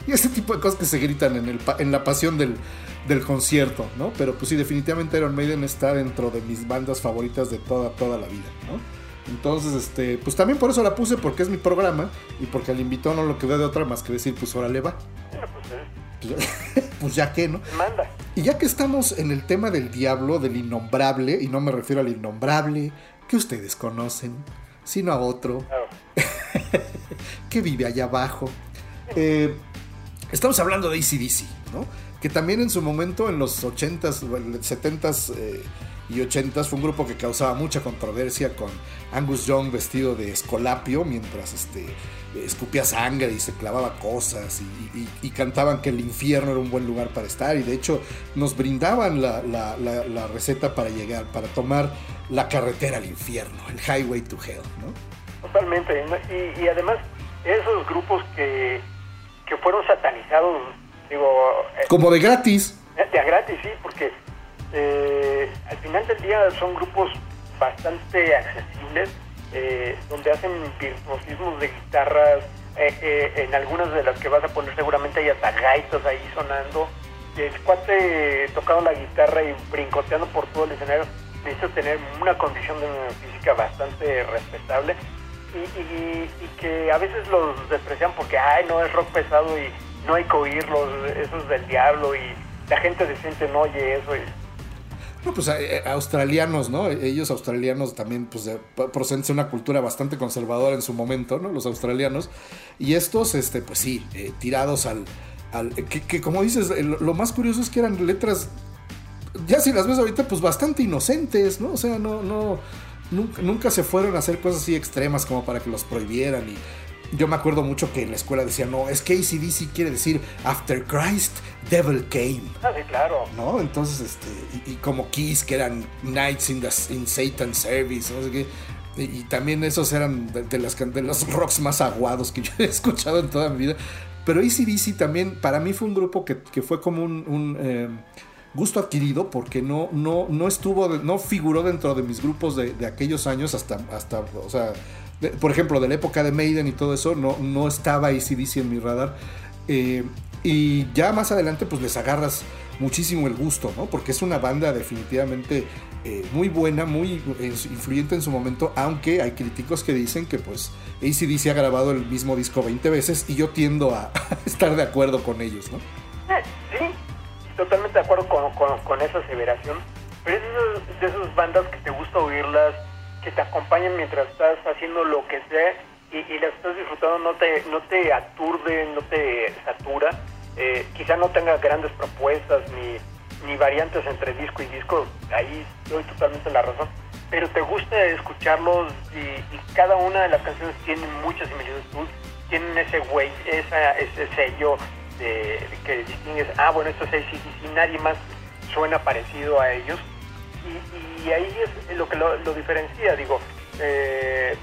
Y ese tipo de cosas que se gritan en, el, en la pasión del, del concierto, ¿no? Pero pues sí, definitivamente Iron Maiden está dentro de mis bandas favoritas de toda, toda la vida, ¿no? Entonces, este, pues también por eso la puse, porque es mi programa y porque al invitado no lo quedé de otra más que decir, pues órale va. Bueno, pues eh, Pues ya, pues que, ¿no? manda. Y ya que estamos en el tema del diablo, del innombrable, y no me refiero al innombrable que ustedes conocen, sino a otro, Claro. que vive allá abajo. Eh, estamos hablando de ACDC, ¿no? Que también en su momento, en los 80s, o en 70s eh, y 80s, fue un grupo que causaba mucha controversia con Angus Young vestido de escolapio mientras este, escupía sangre y se clavaba cosas y, cantaban que el infierno era un buen lugar para estar y de hecho nos brindaban la, receta para llegar, para tomar la carretera al infierno, el highway to hell, ¿no? Totalmente. Y, y además, esos grupos que, que fueron satanizados, digo, eh, Como de gratis. de gratis, sí, porque eh, al final del día son grupos bastante accesibles, eh, donde hacen virtuosismos de guitarras, eh, eh, en algunas de las que vas a poner seguramente hay hasta gaitas ahí sonando. El cuate tocando la guitarra y brincoteando por todo el escenario, necesita tener una condición de física bastante respetable y, y- y que a veces los desprecian porque, ay, no es rock pesado y no hay que oírlos, eso es del diablo y la gente decente no oye eso. y- No, pues eh, australianos, ¿no? Ellos australianos también, pues, de- proceden de una cultura bastante conservadora en su momento, ¿no? Los australianos. Y estos, este, pues sí, eh, tirados al... al que, que como dices, eh, lo más curioso es que eran letras, ya si las ves ahorita, pues bastante inocentes, ¿no? O sea, no, no, nunca, nunca se fueron a hacer cosas así extremas como para que los prohibieran y... Yo me acuerdo mucho que en la escuela decían, no, es que ACDC quiere decir After Christ, Devil Came. Ah, sí, claro. ¿no? Entonces, este, y, y como Kiss, que eran Knights in, the, in Satan's Service, no sé qué. Y, y también esos eran de, de las, de los rocks más aguados que yo he escuchado en toda mi vida. Pero ACDC también, para mí fue un grupo que, que fue como un, un, eh, gusto adquirido porque no, no, no estuvo, no figuró dentro de mis grupos de, de aquellos años hasta, hasta o sea, por ejemplo, de la época de Maiden y todo eso, no, no estaba ACDC en mi radar. Eh, y ya más adelante, pues les agarras muchísimo el gusto, ¿no? Porque es una banda definitivamente eh, muy buena, muy eh, influyente en su momento, aunque hay críticos que dicen que pues ACDC ha grabado el mismo disco 20 veces y yo tiendo a estar de acuerdo con ellos, ¿no? Sí, totalmente de acuerdo con, con- con esa aseveración. Pero es de esas, de esas bandas que te gusta oírlas, que te acompañan mientras estás haciendo lo que sea y, y las estás disfrutando, no te, no te aturde, no te satura. Eh, quizá no tenga grandes propuestas ni, ni variantes entre disco y disco, ahí doy totalmente la razón. Pero te gusta escucharlos y, y cada una de las canciones tiene muchas similitudes. Tienen ese güey, ese sello de, de que distingues, ah, bueno, esto es ACDC, nadie más suena parecido a ellos. Y, ahí es lo que lo, diferencia, digo, eh,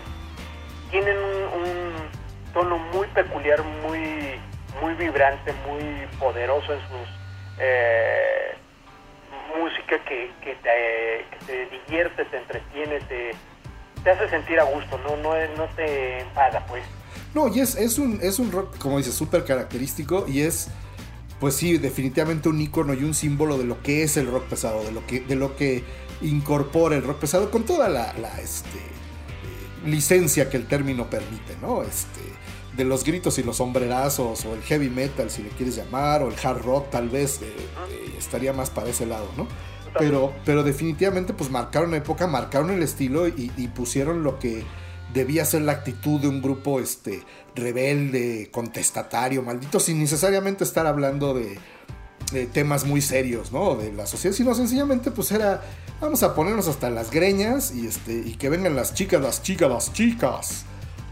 tienen un, tono muy peculiar, muy, muy vibrante, muy poderoso en sus eh, música que, te, que te divierte, te entretiene, te, te hace sentir a gusto, no, no, no te enfada, pues. No, y es, es, un, es un rock, como dices, súper característico y es, pues sí, definitivamente un icono y un símbolo de lo que es el rock pesado, de lo que, de lo que incorpora el rock pesado con toda la, la, este, eh, licencia que el término permite, ¿no? Este, de los gritos y los sombrerazos, o el heavy metal, si le quieres llamar, o el hard rock, tal vez eh, eh, estaría más para ese lado, ¿no? Pero, pero definitivamente, pues marcaron época, marcaron el estilo y, y pusieron lo que debía ser la actitud de un grupo este, rebelde, contestatario, maldito, sin necesariamente estar hablando de, temas muy serios, ¿no? De la sociedad, sino sencillamente pues era, vamos a ponernos hasta las greñas y, este, y que vengan las chicas, las chicas, las chicas,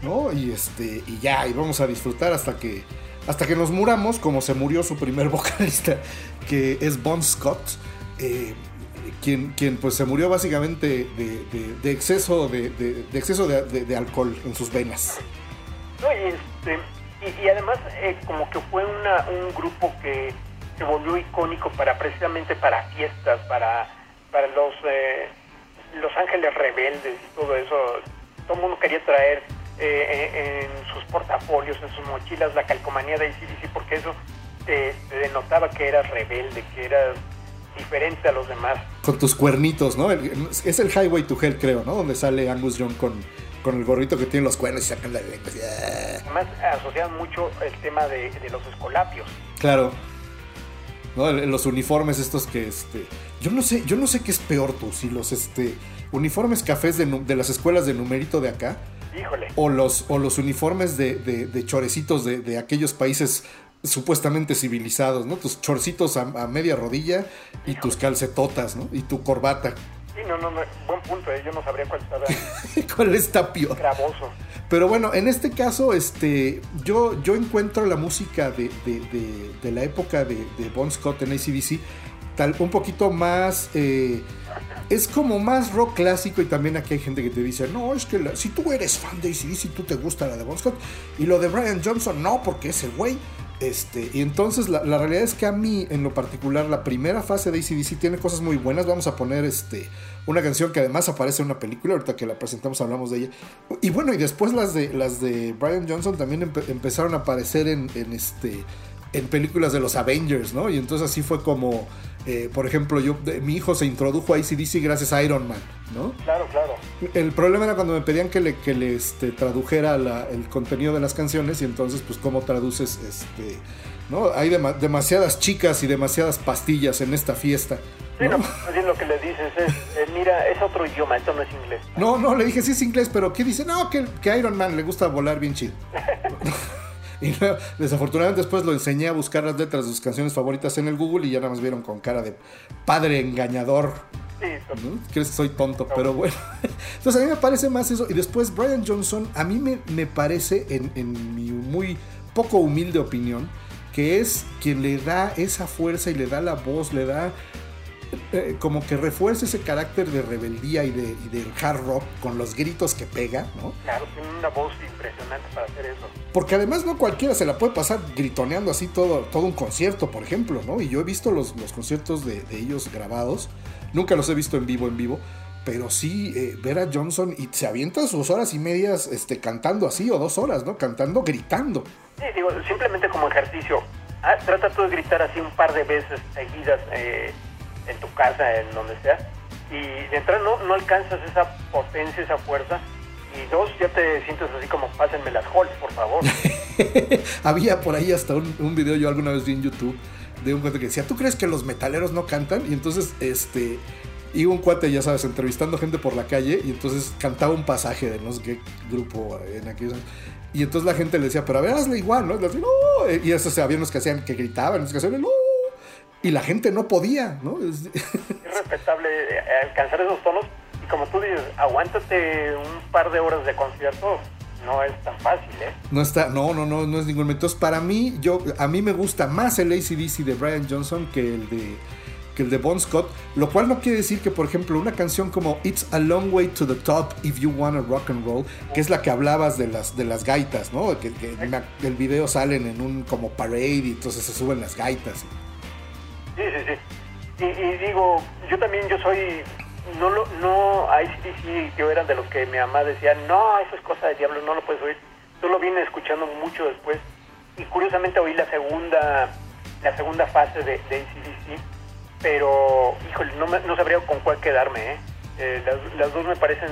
¿no? Y, este, y ya, y vamos a disfrutar hasta que, hasta que nos muramos, como se murió su primer vocalista, que es Bon Scott. eh, quien, quien pues se murió básicamente de, de- de exceso, de, de- exceso de, alcohol en sus venas. No, y, este, y, además eh, como que fue una, un grupo que se volvió icónico para precisamente para fiestas, para, para los, eh, los ángeles rebeldes y todo eso. Todo el mundo quería traer eh, en, sus portafolios, en sus mochilas, la calcomanía de ACDC porque eso te denotaba que eras rebelde, que eras diferente a los demás. Con tus cuernitos, ¿no? El- es el Highway to Hell, creo, ¿no? Donde sale Angus Young con, con el gorrito que tiene los cuernos y sacan la lengua. así, ¡ah! Además asociaban mucho el tema de, de los escolapios. Claro. ¿No? Los uniformes estos que, este... Yo no sé, yo no sé qué es peor tú, si los, este... Uniformes cafés de, de las escuelas de numerito de acá Híjole. o los, o los uniformes de, de- de chorecitos de, de aquellos países supuestamente civilizados, ¿no? Tus chorcitos a, a media rodilla y tus calcetotas, ¿no? Y tu corbata. Sí, no, no, no, buen punto, eh, yo no sabría cuál estaba ¿Cuál está peor? gravoso. Pero bueno, en este caso, este, yo, yo encuentro la música de, de- de- de la época de, de Bon Scott en ACDC tal, un poquito más... eh, es como más rock clásico y también aquí hay gente que te dice, no, es que la- si tú eres fan de ACDC, tú te gusta la de Bon Scott. Y lo de Brian Johnson, no, porque ese güey... Este, y entonces la, realidad es que a mí, en lo particular, la primera fase de ACDC tiene cosas muy buenas. Vamos a poner este, una canción que además aparece en una película, ahorita que la presentamos hablamos de ella. Y bueno, y después las de, las de Brian Johnson también empe- empezaron a aparecer en este, en películas de los Avengers, ¿no? Y entonces así fue como, eh, por ejemplo, yo, de- mi hijo se introdujo a ACDC gracias a Iron Man, ¿no? Claro, claro. El problema era cuando me pedían que le, que le este, tradujera la- el contenido de las canciones y entonces pues cómo traduces este... ¿no? Hay dema- demasiadas chicas y demasiadas pastillas en esta fiesta. Sí, ¿no? no, lo que le dices es, eh, mira, es otro idioma, esto no es inglés. No, no, le dije, sí es inglés, pero ¿qué dice? No, que, Iron Man le gusta volar bien chido. y desafortunadamente después lo enseñé a buscar las letras de sus canciones favoritas en el Google y ya nada más vieron con cara de padre engañador. ¿no? Crees que soy tonto, pero bueno. Entonces a mí me parece más eso. Y después Brian Johnson, a mí me, me parece, en, en mi muy poco humilde opinión, que es quien le da esa fuerza y le da la voz, le da eh, como que refuerza ese carácter de rebeldía y, de, y del hard rock con los gritos que pega, ¿no? claro, tiene una voz impresionante para hacer eso. Porque además no cualquiera se la puede pasar gritoneando así todo, todo un concierto, por ejemplo, ¿no? Y yo he visto los, los conciertos de, de ellos grabados, nunca los he visto en vivo, en vivo, pero sí eh, ver a Johnson y se avienta sus horas y medias este, cantando así, o dos horas, ¿no? Cantando, gritando. Sí, digo, simplemente como ejercicio, ah, trata tú de gritar así un par de veces seguidas eh, en tu casa, en donde sea, y de entrada no, no alcanzas esa potencia, esa fuerza, y dos, ya te sientes así como, pásenme las halls, por favor. Había por ahí hasta un, video yo alguna vez vi en YouTube de un cuate que decía, ¿tú crees que los metaleros no cantan? Y entonces, este, iba un cuate, ya sabes, entrevistando gente por la calle y entonces cantaba un pasaje de no sé qué grupo en aquellos años. Y entonces la gente le decía, pero a ver, hazle igual, ¿no? Y. Y eso, o había unos que hacían, que gritaban, unos que hacían, "No". Y la gente no podía, ¿no? Es- es respetable eh, alcanzar esos tonos, y como tú dices, aguántate un par de horas de concierto, no es tan fácil, ¿eh? No está, no, no, no, no es ningún Entonces, para mí, yo, a mí me gusta más el ACDC de Brian Johnson que el de que el de Bon Scott, lo cual no quiere decir que, por ejemplo, una canción como It's a Long Way to the Top If You Wanna Rock and Roll, que es la que hablabas de las, de las gaitas, ¿no? Que, que el video salen en un como parade y entonces se suben las gaitas. Sí, sí, sí. Y, digo, yo también, yo soy, no lo, no, ICDC, yo era de los que mi mamá decía, no, eso es cosa de diablo, no lo puedes oír. Yo lo vine escuchando mucho después. Y curiosamente oí la segunda, la segunda fase de, de ACDC, pero, híjole, no, me- no sabría con cuál quedarme, ¿eh? Eh, las, dos me parecen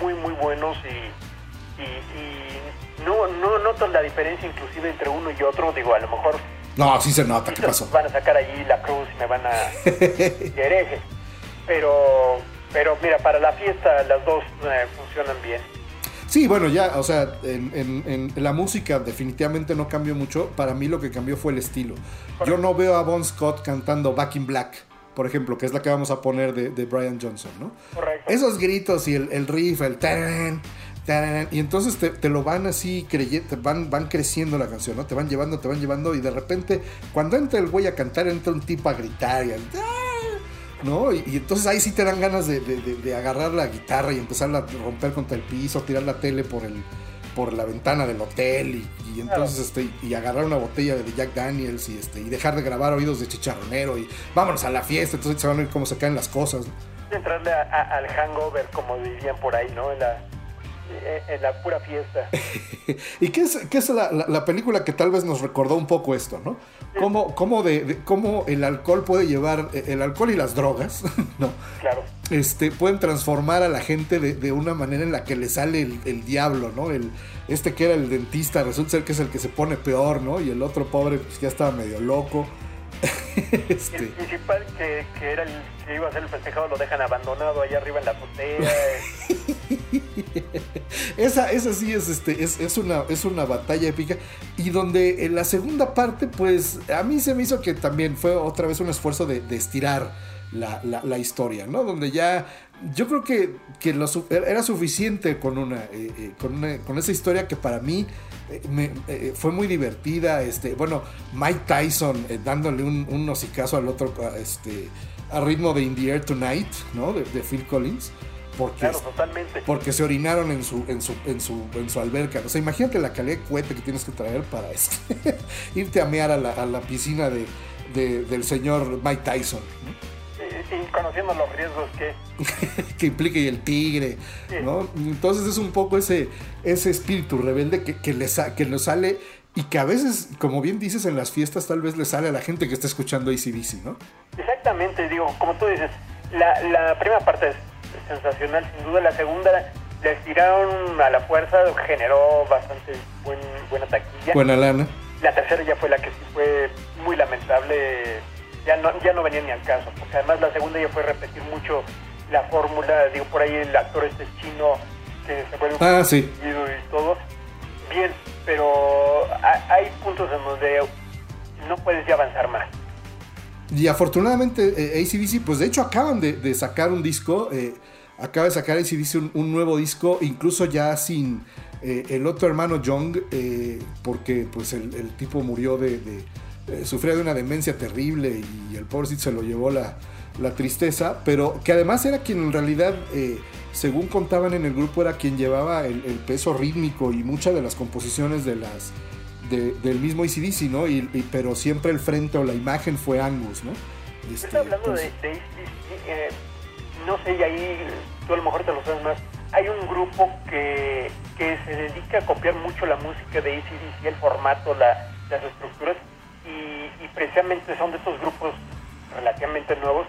muy, muy buenos y, y, y no, no noto la diferencia inclusive entre uno y otro. Digo, a lo mejor No, sí se nota, ¿qué pasó? van a sacar allí la cruz y me van a de hereje. Pero, pero mira, para la fiesta las dos eh, funcionan bien. Sí, bueno, ya, o sea, en, en- en la música definitivamente no cambió mucho. Para mí lo que cambió fue el estilo. Yo no veo a Bon Scott cantando Back in Black, por ejemplo, que es la que vamos a poner de, de Brian Johnson, ¿no? Correcto. Esos gritos y el, el riff, el tarán, y entonces te, te lo van así creyendo, van, van creciendo la canción, ¿no? Te van llevando, te van llevando, y de repente, cuando entra el güey a cantar, entra un tipo a gritar y al- ¿no? Y, y entonces ahí sí te dan ganas de, de- de- de agarrar la guitarra y empezarla a romper contra el piso, tirar la tele por el por la ventana del hotel y, y entonces este y agarrar una botella de Jack Daniels y este y dejar de grabar oídos de chicharronero y vámonos a la fiesta, entonces se van a ver cómo se caen las cosas. Entrarle a- a- al hangover, como dirían por ahí, ¿no? En la, en- en la pura fiesta. ¿Y qué es, qué es la, la- la película que tal vez nos recordó un poco esto, ¿no? Cómo, cómo, de, de- cómo el alcohol puede llevar, eh, el alcohol y las drogas, ¿no? Claro. Este, pueden transformar a la gente de, de una manera en la que le sale el, el diablo, ¿no? El, este que era el dentista resulta ser que es el que se pone peor, ¿no? Y el otro pobre pues ya estaba medio loco. Y el este, principal, que, que era el que iba a ser el festejado, lo dejan abandonado allá arriba en la azotea. esa, esa sí es, este, es, es, una, es una batalla épica. Y donde en la segunda parte, pues a mí se me hizo que también fue otra vez un esfuerzo de, de estirar la, la- la historia, ¿no? Donde ya yo creo que, que lo su- era suficiente con una, eh, eh, con una- con esa historia que para mí eh, me- eh, fue muy divertida. Este, bueno, Mike Tyson dándole un, un hocicazo al otro a, este, a ritmo de In the Air Tonight, ¿no? De, de Phil Collins. Porque Claro, totalmente. porque se orinaron en su, en su, en su, en su alberca. O sea, imagínate la calidad de cohete que tienes que traer para este, irte a mear a la, a la piscina de, de- del señor Mike Tyson, ¿no? Y, y conociendo los riesgos que... que implique el tigre, ¿no? Entonces es un poco ese, ese espíritu rebelde que, que, le sa- que nos sale y que a veces, como bien dices, en las fiestas tal vez le sale a la gente que está escuchando ACDC, ¿no? Exactamente, digo, como tú dices, la, la primera parte es sensacional, sin duda. La segunda le tiraron a la fuerza, generó bastante buen, buena taquilla. Buena lana. La tercera ya fue la que sí fue muy lamentable, ya no, ya no venía ni al caso, porque además la segunda ya fue repetir mucho la fórmula, digo, por ahí el actor este chino que se vuelve un Ah, sí. y todo, bien, pero ha- hay puntos en donde no puedes ya avanzar más. Y afortunadamente eh, ACDC, pues de hecho acaban de, de sacar un disco, eh, acaba de sacar ACDC un, un nuevo disco, incluso ya sin eh, el otro hermano Young, eh, porque pues el, el tipo murió de, de- eh, sufría de una demencia terrible y el pobrecito se lo llevó la, la tristeza, pero que además era quien en realidad, eh, según contaban en el grupo, era quien llevaba el, el peso rítmico y muchas de las composiciones de las de- del mismo ACDC, ¿no? Y, y- pero siempre el frente o la imagen fue Angus, ¿no? Este, Estoy hablando de, entonces- de ACDC, eh, no sé, y ahí tú a lo mejor te lo sabes más. Hay un grupo que, que se dedica a copiar mucho la música de ACDC, el formato, la- las estructuras, y, y precisamente son de estos grupos relativamente nuevos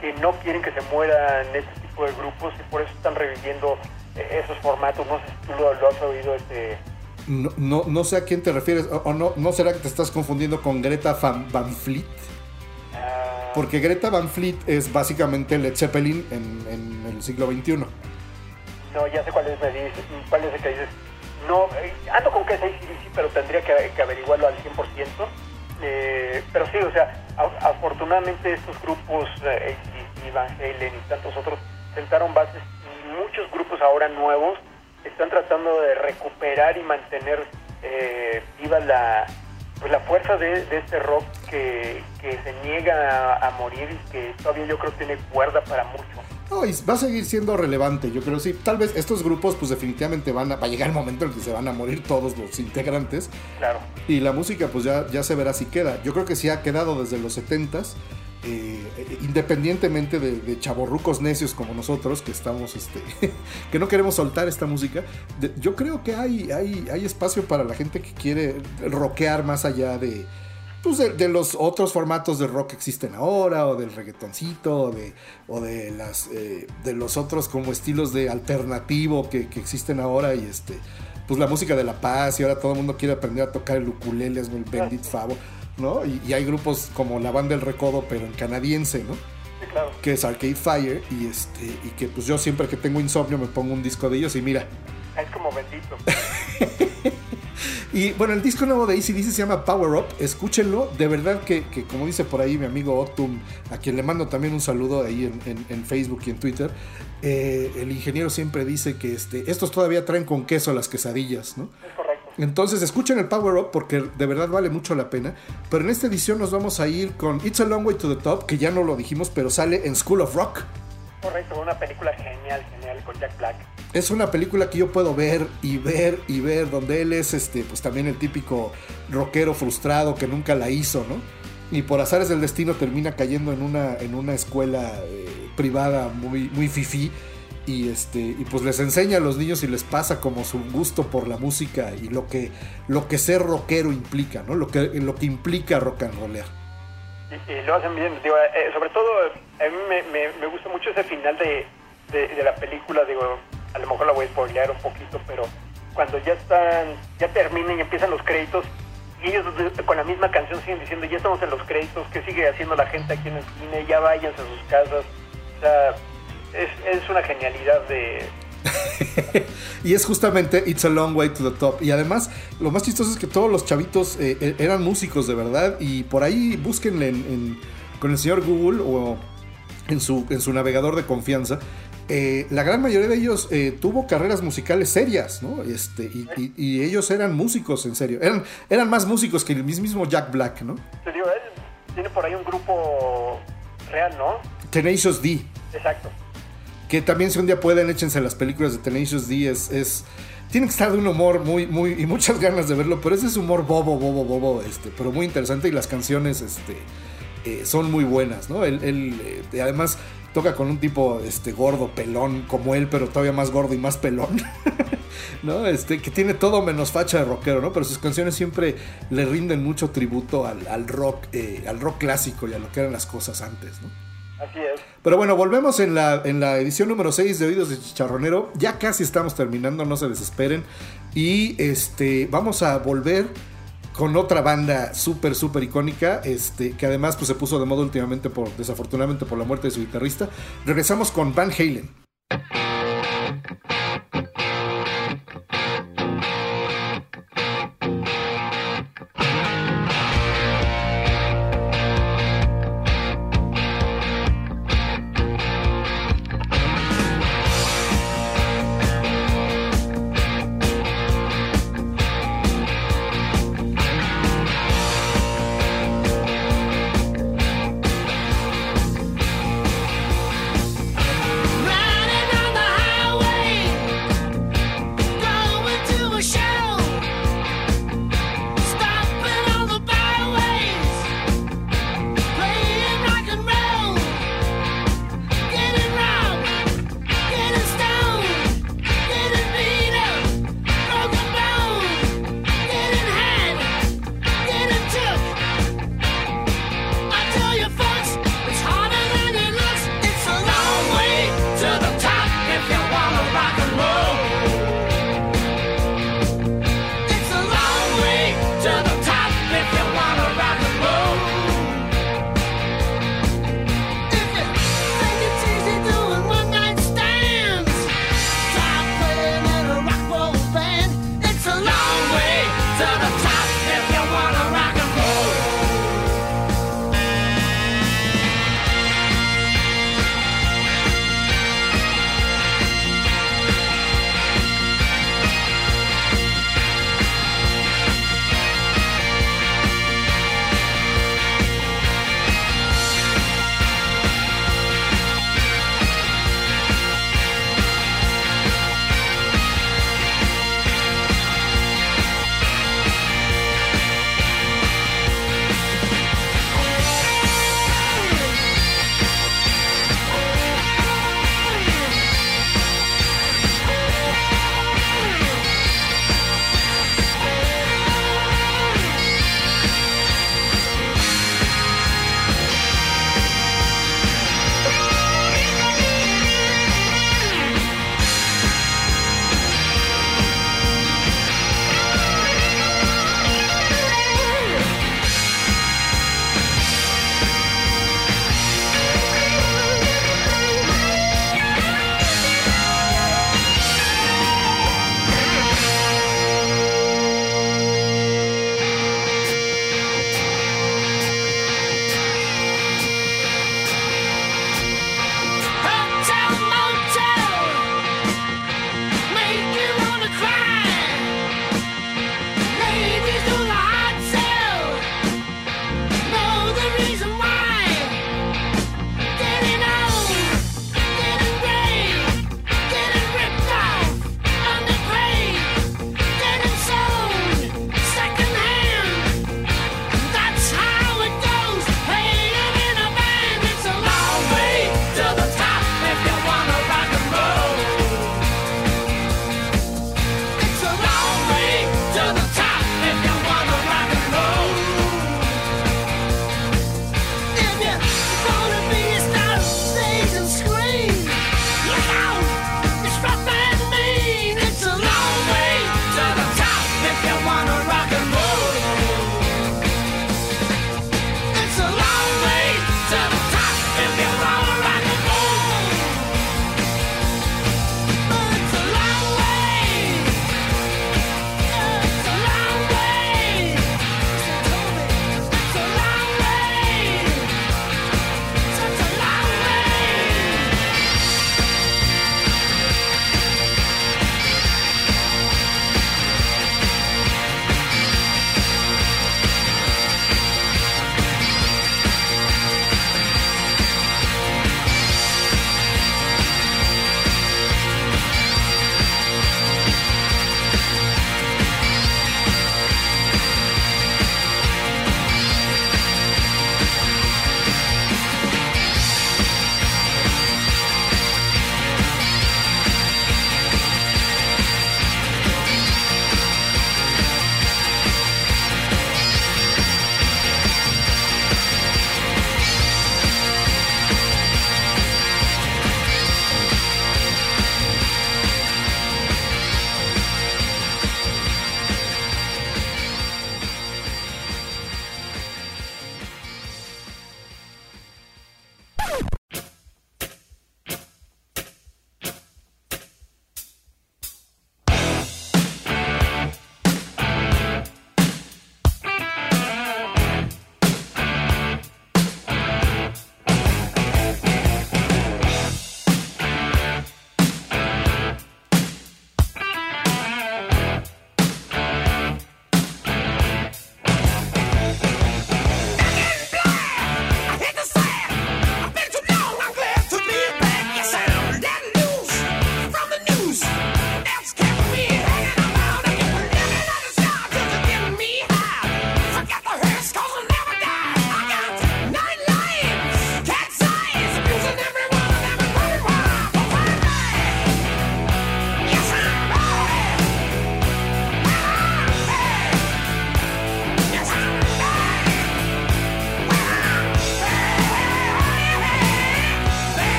que no quieren que se mueran este tipo de grupos y por eso están reviviendo eh, esos formatos. No sé si tú lo, lo has oído, este... No, no, no sé a quién te refieres, o, o no, no será que te estás confundiendo con Greta Van, Van Fleet, ah, porque Greta Van Fleet es básicamente Led Zeppelin en, en el siglo XXI. No, ya sé cuál es, me dices, cuál es el que dices. No, eh, ando con que es ACDC, pero tendría que, que averiguarlo al 100%. Eh, pero sí, o sea, afortunadamente estos grupos, eh, Halen y tantos otros, sentaron bases y muchos grupos ahora nuevos están tratando de recuperar y mantener eh, viva la, pues la fuerza de, este rock que, que se niega a, a morir y que todavía yo creo tiene cuerda para mucho. No, y va a seguir siendo relevante, yo creo, sí. Tal vez estos grupos, pues definitivamente van a, va a llegar el momento en que se van a morir todos los integrantes. Claro. Y la música, pues ya, ya se verá si queda. Yo creo que sí ha quedado desde los 70s. eh, eh, independientemente de, de chavorrucos necios como nosotros, que estamos, este, que no queremos soltar esta música, de- yo creo que hay, hay, hay espacio para la gente que quiere rockear más allá de, pues de, de los otros formatos de rock que existen ahora, o del reggaetoncito, o de, o de, las, eh, de los otros como estilos de alternativo que, que existen ahora y este pues la música de la paz y ahora todo el mundo quiere aprender a tocar el ukulele, es el Bendit Favo, ¿no? Y, y hay grupos como la banda El Recodo, pero en canadiense, ¿no? Sí, claro. Que es Arcade Fire y este y que pues yo siempre que tengo insomnio me pongo un disco de ellos y mira, Es como bendito. Y bueno, el disco nuevo de ACDC se llama Power Up. Escúchenlo. De verdad que, que como dice por ahí mi amigo Optum, a quien le mando también un saludo ahí en, en- en Facebook y en Twitter, eh, el ingeniero siempre dice que este, estos todavía traen con queso las quesadillas, ¿no? Es correcto. Entonces escuchen el Power Up porque de verdad vale mucho la pena. Pero en esta edición nos vamos a ir con It's a Long Way to the Top, que ya no lo dijimos, pero sale en School of Rock. Correcto, una película genial, genial con Jack Black. Es una película que yo puedo ver y ver y ver, donde él es este, pues también el típico rockero frustrado que nunca la hizo, ¿no? Y por azares del destino termina cayendo en una, en una escuela eh, privada muy, muy fifí. Y este, y pues les enseña a los niños y les pasa como su gusto por la música y lo que, lo que ser rockero implica, ¿no? Lo que, lo que implica rock and rollear. Y, lo hacen bien, digo, eh, sobre todo a mí me, gusta mucho ese final de, de la película, digo, a lo mejor la voy a spoilear un poquito, pero cuando ya están, ya terminan y empiezan los créditos, y ellos con la misma canción siguen diciendo, ya estamos en los créditos, ¿qué sigue haciendo la gente aquí en el cine? Ya váyanse a sus casas. O sea, es, es una genialidad de... Y es justamente It's a Long Way to the Top. Y además, lo más chistoso es que todos los chavitos eh, eh, eran músicos de verdad. Y por ahí búsquenle en- en- con el señor Google o en su, en su navegador de confianza. Eh, la gran mayoría de ellos eh, tuvo carreras musicales serias, ¿no? Este, y, y- y ellos eran músicos, en serio. Eran, eran más músicos que el mismo Jack Black, ¿no? Te digo, él tiene por ahí un grupo real, ¿no? Tenacious D. Exacto. Que también si un día pueden, échense las películas de Tenacious D. Es, es- tienen que estar de un humor muy, muy, y muchas ganas de verlo, pero ese es humor bobo, bobo, bobo, este, pero muy interesante y las canciones, este, eh, son muy buenas, ¿no? Él, él, eh, además toca con un tipo, este, gordo, pelón, como él, pero todavía más gordo y más pelón, ¿no? Este, que tiene todo menos facha de rockero, ¿no? Pero sus canciones siempre le rinden mucho tributo al, al rock, eh, al rock clásico y a lo que eran las cosas antes, ¿no? Así es. Pero bueno, volvemos en la, en la edición número 6 de Oídos de Chicharronero. Ya casi estamos terminando, no se desesperen. Y este, vamos a volver con otra banda súper, súper icónica, este, que además pues, se puso de moda últimamente, por, desafortunadamente por la muerte de su guitarrista. Regresamos con Van Halen.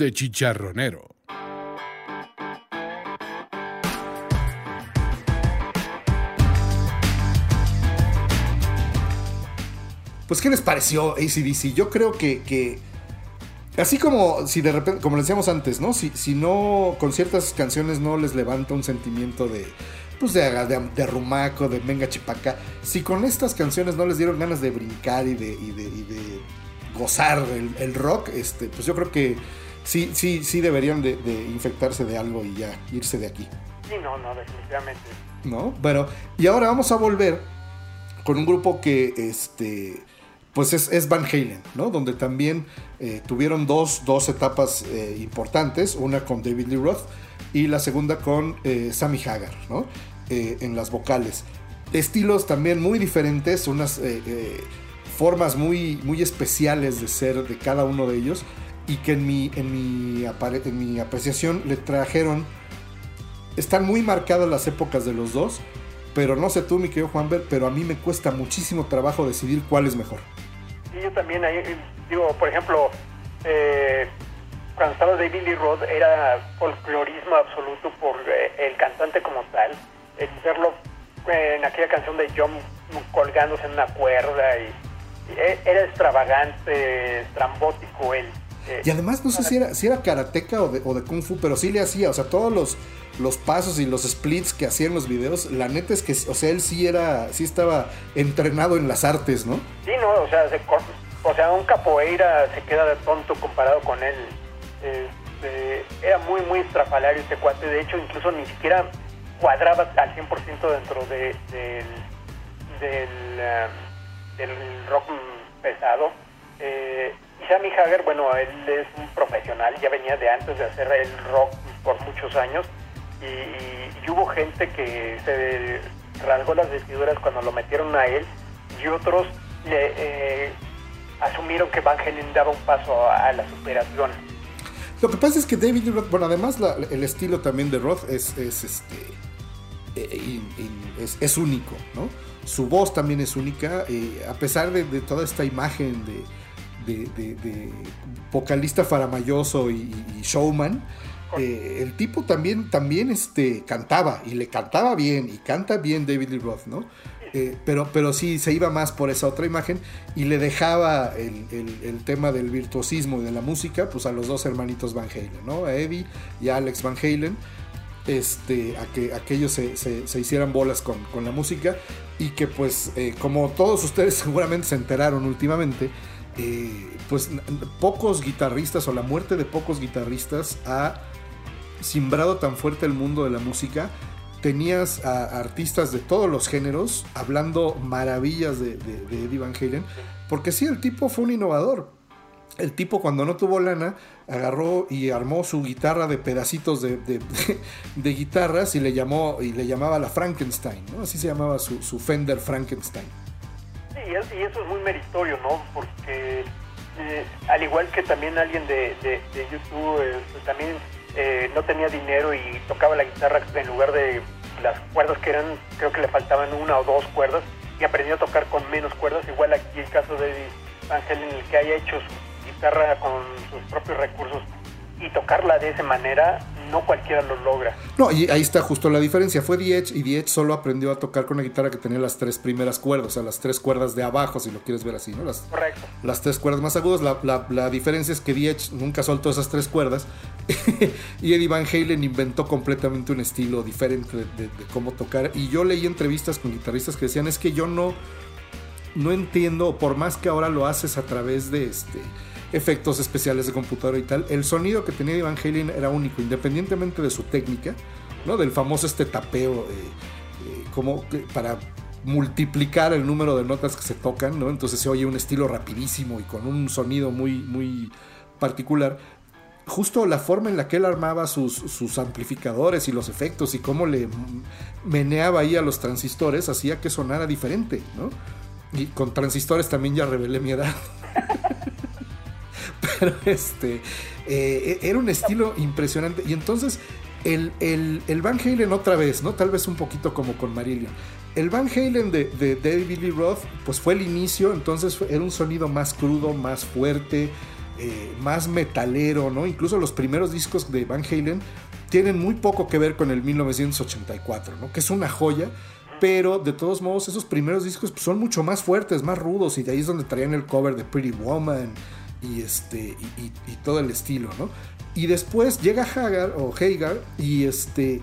De chicharronero. Pues, ¿qué les pareció ACDC? Yo creo que, así como si de repente, como le decíamos antes, ¿no? Si, si no, con ciertas canciones no les levanta un sentimiento de, pues de, de, de rumaco, de venga chipaca, si con estas canciones no les dieron ganas de brincar y de gozar el, el rock, este, pues yo creo que sí, sí, sí deberían de, de infectarse de algo y ya irse de aquí. Sí, no, no, definitivamente. ¿no? Bueno, y ahora vamos a volver con un grupo que, este, pues es, es Van Halen, ¿no? Donde también eh, tuvieron dos, dos etapas eh, importantes, una con David Lee Roth y la segunda con eh, Sammy Hagar, ¿no? Eh, en las vocales. Estilos también muy diferentes, unas eh, eh, formas muy, muy especiales de ser de cada uno de ellos y que en mi, en mi, en mi apreciación le trajeron están muy marcadas las épocas de los dos, pero no sé tú, mi querido Juanber, pero a mí me cuesta muchísimo trabajo decidir cuál es mejor. Y yo también, ahí, digo, por ejemplo, eh, cuando estaba David Lee Roth era folclorismo absoluto por eh, el cantante como tal, el verlo eh, en aquella canción de John colgándose en una cuerda y, y e- era extravagante, estrambótico él. Eh, Y además no sé si era, si era karateca o de, o de kung fu, pero sí le hacía, o sea, todos los, los pasos y los splits que hacía en los videos, la neta es que, o sea, él sí era, sí estaba entrenado en las artes, ¿no? Sí, no, o sea, se o sea, un capoeira se queda de tonto comparado con él. Este, era muy, muy estrafalario este cuate. De hecho, incluso ni siquiera cuadraba al 100% dentro de, del, del, del rock pesado. Eh, Sammy Hagar, bueno, él es un profesional, ya venía de antes de hacer el rock por muchos años. Y, hubo gente que se rasgó las vestiduras cuando lo metieron a él y otros le, eh, asumieron que Van Halen daba un paso a, la superación. Lo que pasa es que David Roth, bueno, además el estilo también de Roth es, es, este, eh, es, único, ¿no? Su voz también es única, eh, a pesar de toda esta imagen de, de- de- de vocalista faramayoso y, y showman, eh, el tipo también, también este, cantaba y le cantaba bien y canta bien David Lee Roth, ¿no? Eh, pero, pero sí se iba más por esa otra imagen y le dejaba el, el- el tema del virtuosismo y de la música pues a los dos hermanitos Van Halen, ¿no? A Eddie y a Alex Van Halen, este, a, que, a que ellos se, se- se hicieran bolas con, con la música y que pues eh, como todos ustedes seguramente se enteraron últimamente, eh, pues pocos guitarristas o la muerte de pocos guitarristas ha simbrado tan fuerte el mundo de la música tenías a artistas de todos los géneros hablando maravillas de, de- Eddie Van Halen, porque sí, el tipo fue un innovador. El tipo cuando no tuvo lana agarró y armó su guitarra de pedacitos de, guitarras y le llamó y le llamaba la Frankenstein. Así se llamaba su Fender Frankenstein. Sí, y es- y eso es muy meritorio, ¿no? Porque eh, al igual que también alguien de, de- YouTube, eh, pues también eh, no tenía dinero y tocaba la guitarra en lugar de las cuerdas que eran, creo que le faltaban una o dos cuerdas y aprendió a tocar con menos cuerdas. Igual aquí el caso de Van Halen, el que haya hecho su guitarra con sus propios recursos y tocarla de esa manera, no cualquiera lo logra. No, y ahí está justo la diferencia. Fue Edge y Edge solo aprendió a tocar con una guitarra que tenía las tres primeras cuerdas, o sea, las tres cuerdas de abajo, si lo quieres ver así, ¿no? Las, Correcto. las tres cuerdas más agudas. La, la- la diferencia es que Edge nunca soltó esas tres cuerdas y Eddie Van Halen inventó completamente un estilo diferente de, de- de cómo tocar. Y yo leí entrevistas con guitarristas que decían, es que yo no, no entiendo, por más que ahora lo haces a través de este efectos especiales de computadora y tal, el sonido que tenía Van Halen era único, independientemente de su técnica, ¿no? Del famoso este tapeo, eh, eh, como para multiplicar el número de notas que se tocan, ¿no? Entonces se oye un estilo rapidísimo y con un sonido muy, muy particular. Justo la forma en la que él armaba sus, sus amplificadores y los efectos y cómo le meneaba ahí a los transistores hacía que sonara diferente, ¿no? Y con transistores también ya revelé mi edad. Pero este eh, era un estilo impresionante. Y entonces el, el, el Van Halen otra vez, ¿no? Tal vez un poquito como con Marillion. El Van Halen de, David Lee Roth, pues fue el inicio, entonces era un sonido más crudo, más fuerte, eh, más metalero, ¿no? Incluso los primeros discos de Van Halen tienen muy poco que ver con el 1984, ¿no? Que es una joya, pero de todos modos esos primeros discos pues, son mucho más fuertes, más rudos, y de ahí es donde traían el cover de Pretty Woman y, este, y, todo el estilo, ¿no? Y después llega Hagar o Hagar y este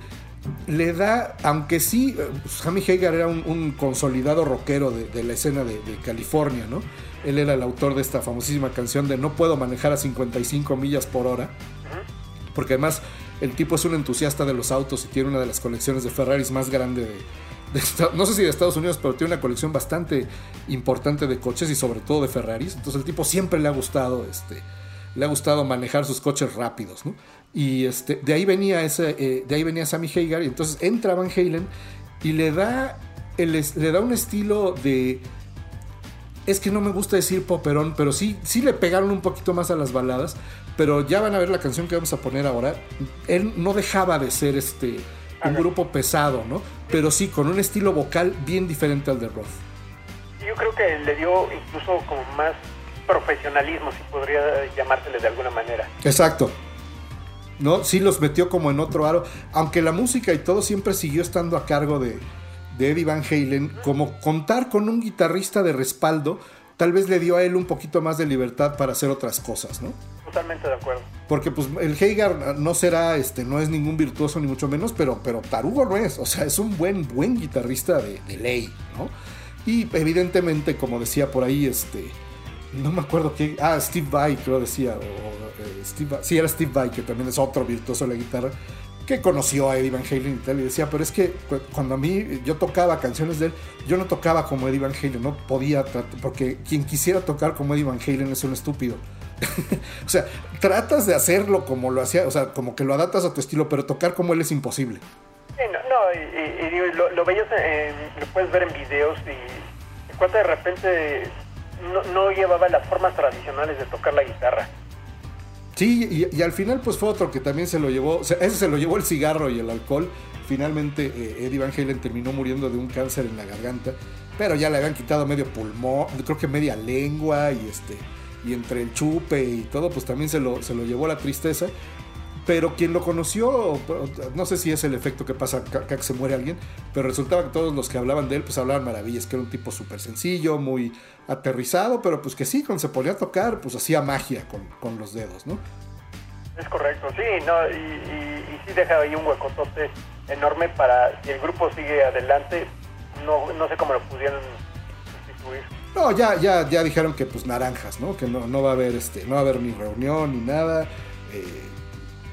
le da, aunque sí, eh, pues, Sammy Hagar era un, consolidado rockero de, la escena de, de California, ¿no? Él era el autor de esta famosísima canción de No puedo manejar a 55 millas por hora, porque además el tipo es un entusiasta de los autos y tiene una de las colecciones de Ferraris más grande de, no sé si de Estados Unidos, pero tiene una colección bastante importante de coches y sobre todo de Ferraris. Entonces el tipo siempre le ha gustado, este, le ha gustado manejar sus coches rápidos. Y este, de ahí venía ese, eh, de ahí venía Sammy Hagar y entonces entra Van Halen y le da, el le da un estilo de es que no me gusta decir poperón, pero sí, sí le pegaron un poquito más a las baladas. Pero ya van a ver la canción que vamos a poner ahora. Él no dejaba de ser este un grupo pesado, ¿no? Pero sí, con un estilo vocal bien diferente al de Roth. Yo creo que le dio incluso como más profesionalismo, si podría llamársele de alguna manera. Exacto. ¿No? Sí los metió como en otro aro. Aunque la música y todo siempre siguió estando a cargo de, de Eddie Van Halen. Como contar con un guitarrista de respaldo, tal vez le dio a él un poquito más de libertad para hacer otras cosas, ¿no? Totalmente de acuerdo. Porque pues el Hagar no será, este, no es ningún virtuoso ni mucho menos, pero, pero Tarugo no es. O sea, es un buen, buen guitarrista de, de ley, ¿no? Y evidentemente, como decía por ahí, este, no me acuerdo qué, ah, Steve Vai, creo decía, o, eh, Steve Vai- sí, era Steve Vai, que también es otro virtuoso de la guitarra, que conoció a Eddie Van Halen y tal, y decía, pero es que cu- cuando a mí yo tocaba canciones de él, yo no tocaba como Eddie Van Halen, no podía, porque quien quisiera tocar como Eddie Van Halen es un estúpido. o sea, tratas de hacerlo como lo hacía, o sea, como que lo adaptas a tu estilo, pero tocar como él es imposible. No, no, y, y- y lo, lo veías lo puedes ver en videos y el cuate de repente no llevaba las formas tradicionales de tocar la guitarra. Sí, y, y al final pues fue otro que también se lo llevó, o sea, ese se lo llevó el cigarro y el alcohol. Finalmente eh, Eddie Van Halen terminó muriendo de un cáncer en la garganta, pero ya le habían quitado medio pulmón, creo que media lengua y este y entre el chupe y todo, pues también se lo, se lo llevó la tristeza. Pero quien lo conoció, no sé si es el efecto que pasa cada que se muere alguien, pero resultaba que todos los que hablaban de él, pues hablaban maravillas, que era un tipo súper sencillo, muy aterrizado, pero pues que sí, cuando se ponía a tocar, pues hacía magia con, con los dedos, ¿no? Es correcto, sí, no, y, y- y sí deja ahí un huecotote enorme para si el grupo sigue adelante, no, no sé cómo lo pudieran sustituir. No, ya, ya, ya dijeron que pues naranjas, ¿no? Que no, no va a haber este, no va a haber ni reunión ni nada. Eh,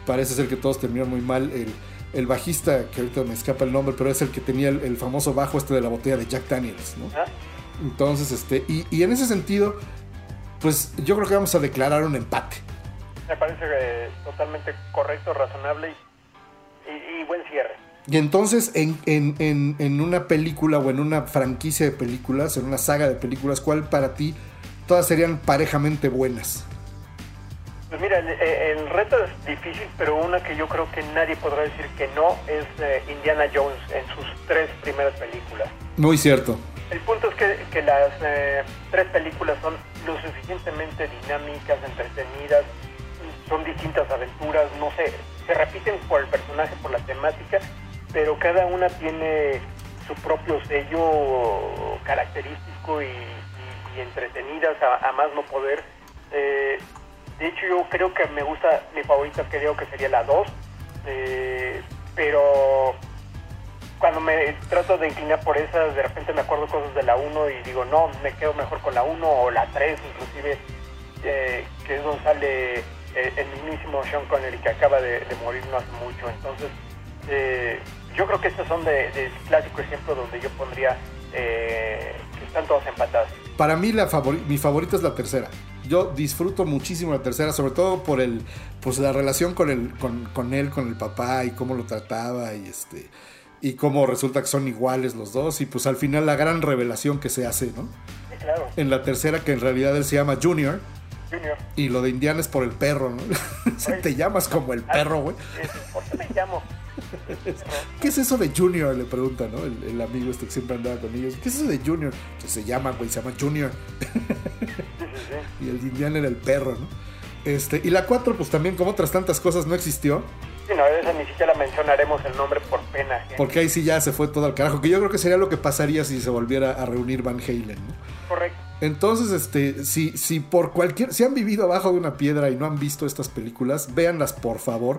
parece ser que todos terminaron muy mal. El, el bajista, que ahorita me escapa el nombre, pero es el que tenía el, el famoso bajo este de la botella de Jack Daniels, ¿no? ¿Ah? Entonces, este, y, y en ese sentido, pues yo creo que vamos a declarar un empate. Me parece eh, totalmente correcto, razonable y, y- y buen cierre. Y entonces, en, en- en- en una película o en una franquicia de películas, en una saga de películas, ¿cuál para ti todas serían parejamente buenas? Pues mira, el, el reto es difícil, pero una que yo creo que nadie podrá decir que no es eh, Indiana Jones en sus tres primeras películas. Muy cierto. El punto es que, las eh, tres películas son lo suficientemente dinámicas, entretenidas, son distintas aventuras, no sé, se repiten por el personaje, por la temática, pero cada una tiene su propio sello característico y, entretenidas a, a más no poder. Eh, de hecho, yo creo que me gusta, mi favorita creo que sería la 2, eh, pero cuando me trato de inclinar por esas, de repente me acuerdo cosas de la 1 y digo, no, me quedo mejor con la 1 o la 3 inclusive, eh, que es donde sale eh, el mismísimo Sean Connery que acaba de, morir no hace mucho. Entonces, eh, yo creo que estas son de, de clásico ejemplo donde yo pondría eh, que están todas empatadas. Para mí la favori- mi favorita es la tercera. Yo disfruto muchísimo la tercera, sobre todo por el, pues la relación con el, con, con él, con el papá y cómo lo trataba y este y cómo resulta que son iguales los dos y pues al final la gran revelación que se hace, ¿no? Sí, claro, En la tercera que en realidad él se llama Junior Junior. y lo de Indiana es por el perro, ¿no? Si te llamas como el perro, güey. ¿Por qué me llamo? ¿Qué es eso de Junior? Le pregunta, ¿no? El, el amigo este que siempre andaba con ellos. ¿Qué es eso de Junior? Que se llama, güey, se llama Junior. Y el Indiana era el perro, ¿no? Este, y la 4, pues también como otras tantas cosas no existió. Sí, no, esa ni siquiera mencionaremos el nombre por pena. Porque ahí sí ya se fue todo al carajo. Que yo creo que sería lo que pasaría si se volviera a reunir Van Halen, ¿no? Correcto. Entonces, este, si, si por cualquier. Si han vivido abajo de una piedra y no han visto estas películas, véanlas por favor.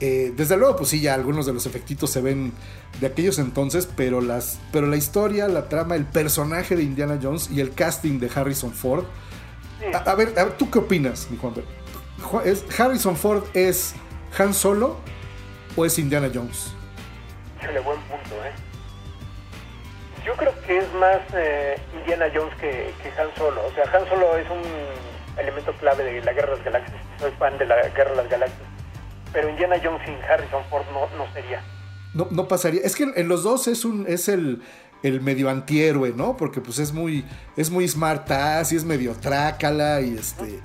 Eh, desde luego, pues sí, ya algunos de los efectitos se ven de aquellos entonces, pero, las, pero la historia, la trama, el personaje de Indiana Jones y el casting de Harrison Ford. A, a ver, a ver, ¿tú qué opinas, mi Juan? Ju- ¿Es, ¿Harrison Ford es Han Solo o es Indiana Jones? Híjole, buen punto, ¿eh? Yo creo que es más eh, Indiana Jones que, que Han Solo. O sea, Han Solo es un elemento clave de la Guerra de las Galaxias. Soy fan de la Guerra de las Galaxias. Pero Indiana Jones sin Harrison Ford no, no sería. No, no pasaría. Es que en, los dos es un es el, el medio antihéroe, ¿no? Porque pues es muy es muy smart ass y es medio trácala y este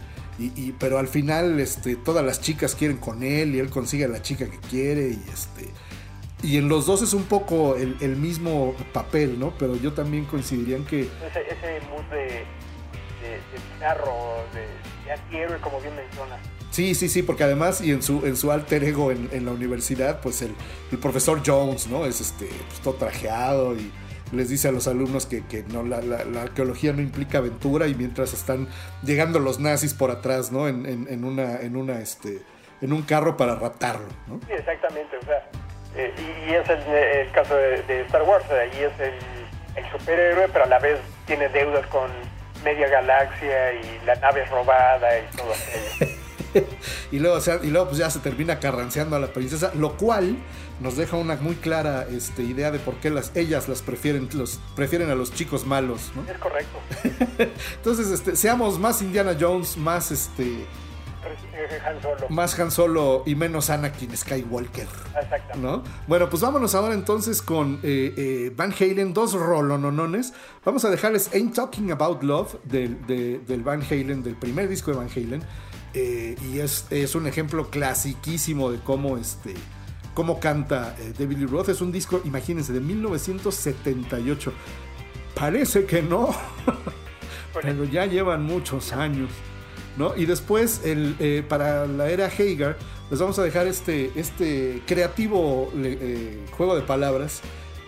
y, y- pero al final este todas las chicas quieren con él y él consigue a la chica que quiere y este y en los dos es un poco el, el mismo papel, ¿no? Pero yo también coincidiría en que Ese, ese mood de, de, de bizarro, de, antihéroe, como bien mencionas. Sí, sí, sí, porque además, y en su, en su alter ego en, en la universidad, pues el, el profesor Jones, ¿no? Es este, pues, todo trajeado y les dice a los alumnos que, que no, la, la- la arqueología no implica aventura y mientras están llegando los nazis por atrás, ¿no? En, en- en una, en una, este, en un carro para raptarlo, ¿no? Sí, exactamente. O sea, eh, y, y es el, el caso de, de Star Wars. Ahí es el, el superhéroe, pero a la vez tiene deudas con media galaxia y la nave robada y todo aquello. y luego, o sea, y luego pues ya se termina carranceando a la princesa, lo cual nos deja una muy clara este, idea de por qué las, ellas las prefieren, los, prefieren a los chicos malos, ¿no? Es correcto. Entonces, este, seamos más Indiana Jones, más este, Eh, Han Solo. más Han Solo y menos Anakin Skywalker, Exactamente. ¿no? Bueno, pues vámonos ahora entonces con eh, eh, Van Halen, dos rolononones. Vamos a dejarles Ain't Talking About Love del, de- del Van Halen, del primer disco de Van Halen. eh, y es, es un ejemplo clasiquísimo de cómo este cómo canta eh, David Lee Roth. Es un disco, imagínense, de 1978. Parece que no, pero ya llevan muchos años. ¿no? Y después, el, eh, para la era Hagar, les vamos a dejar este, este creativo eh, juego de palabras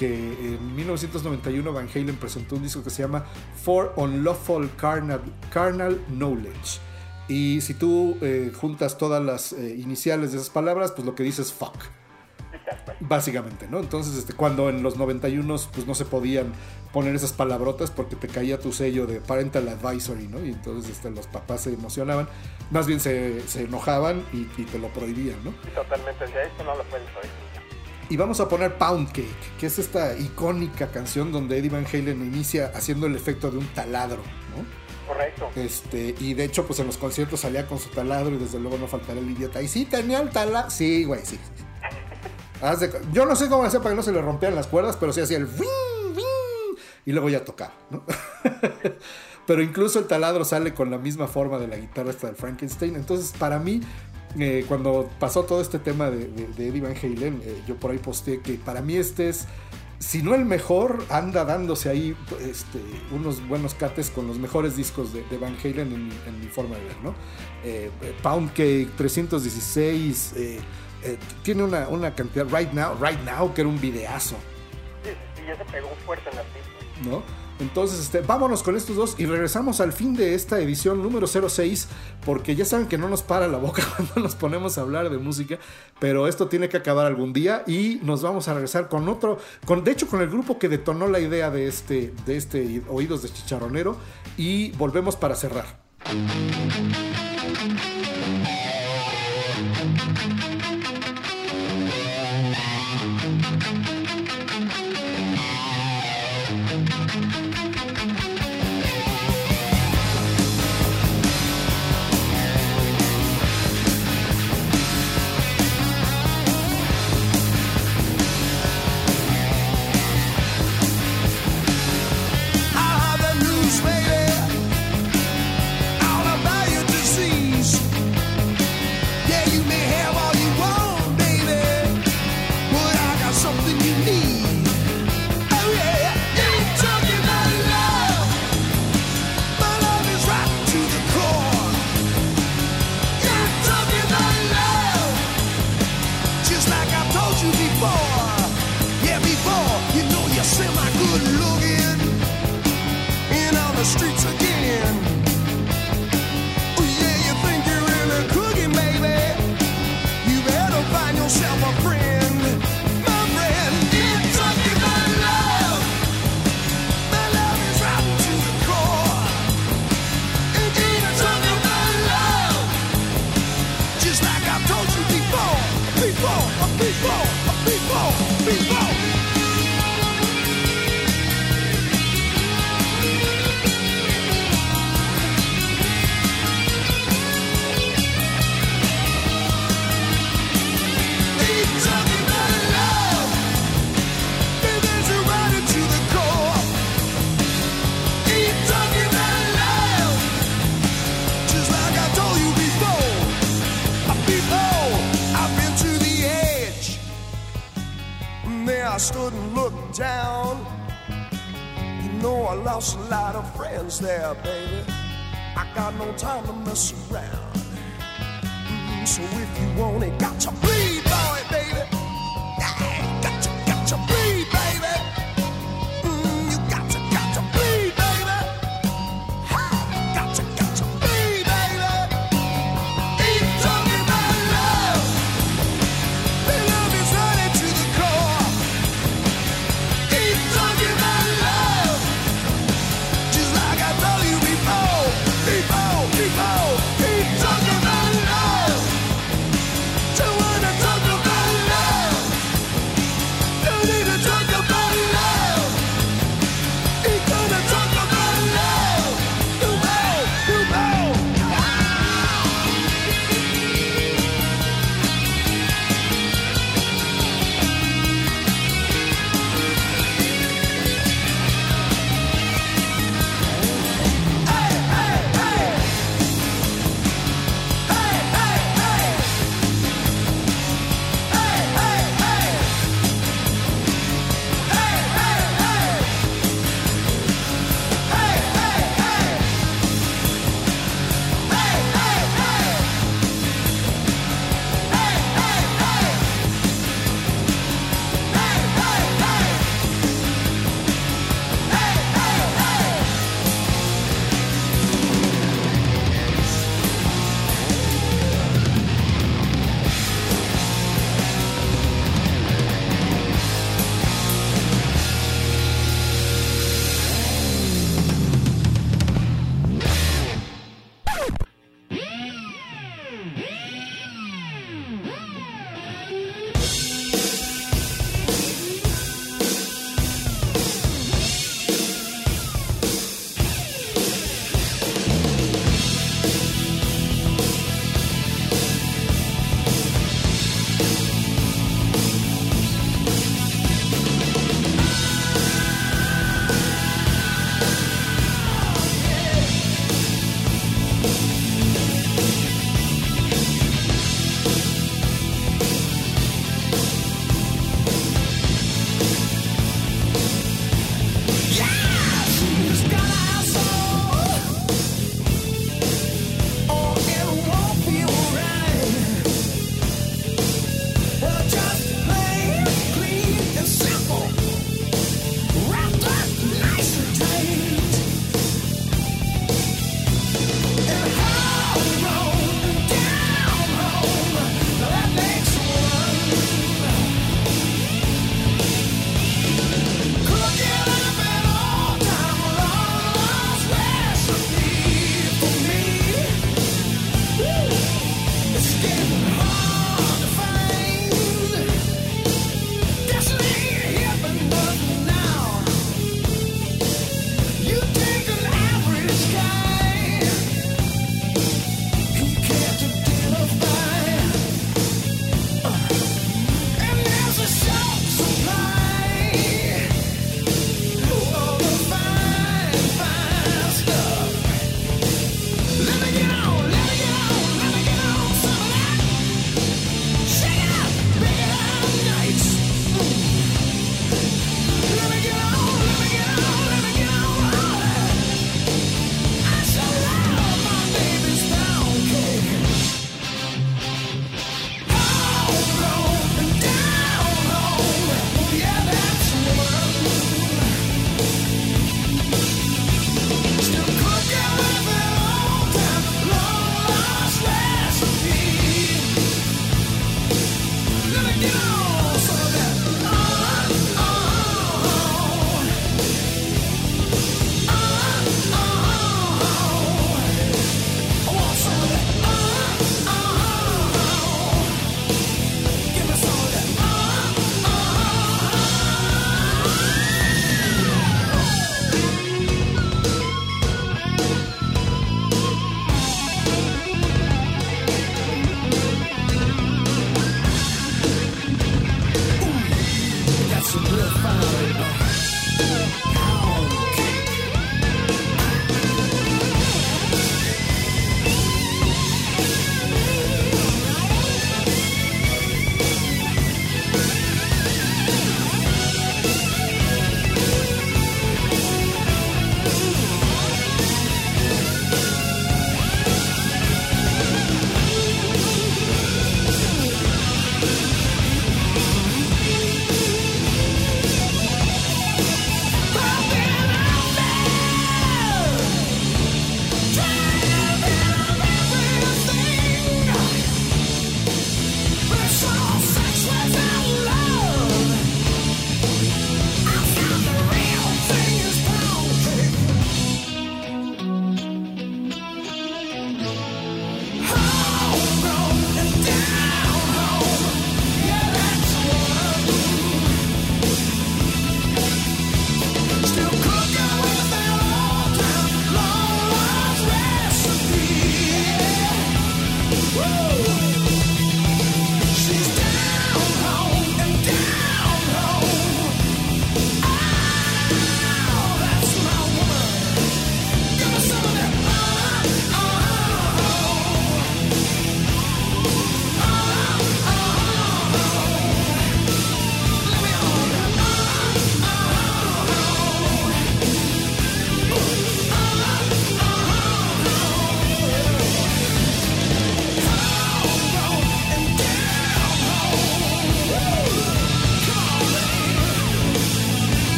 que en 1991 Van Halen presentó un disco que se llama For Unlawful Carnal, Carnal Knowledge. Y si tú eh, juntas todas las eh, iniciales de esas palabras, pues lo que dice es fuck. Básicamente, ¿no? Entonces, este, cuando en los 91 pues no se podían poner esas palabrotas porque te caía tu sello de parental advisory, ¿no? Y entonces este, los papás se emocionaban, más bien se, se enojaban y, y te lo prohibían, ¿no? Totalmente. Esto no lo puedes oír. Y vamos a poner Pound Cake, que es esta icónica canción donde Eddie Van Halen inicia haciendo el efecto de un taladro, ¿no? Correcto. Este, y de hecho, pues en los conciertos salía con su taladro y desde luego no faltará el idiota. Y sí, tenía el taladro. Sí, güey, sí. Yo no sé cómo hacer para que no se le rompieran las cuerdas, pero sí hacía el y luego ya tocaba, ¿no? pero incluso el taladro sale con la misma forma de la guitarra esta del Frankenstein. Entonces, para mí, eh, cuando pasó todo este tema de, de- de Eddie Van Halen, eh, yo por ahí posteé que para mí este es, si no el mejor, anda dándose ahí este, unos buenos cates con los mejores discos de, de Van Halen en, mi- forma de ver, ¿no? Pound Cake, 316, eh, tiene una, una cantidad, Right Now, Right Now, que era un videazo, Sí, sí, sí, ya se pegó fuerte en la pista. ¿no? Entonces, este, vámonos con estos dos y regresamos al fin de esta edición número 06, porque ya saben que no nos para la boca cuando nos ponemos a hablar de música, pero esto tiene que acabar algún día y nos vamos a regresar con otro, con, de hecho con el grupo que detonó la idea de este, de este Oídos de Chicharronero y volvemos para cerrar.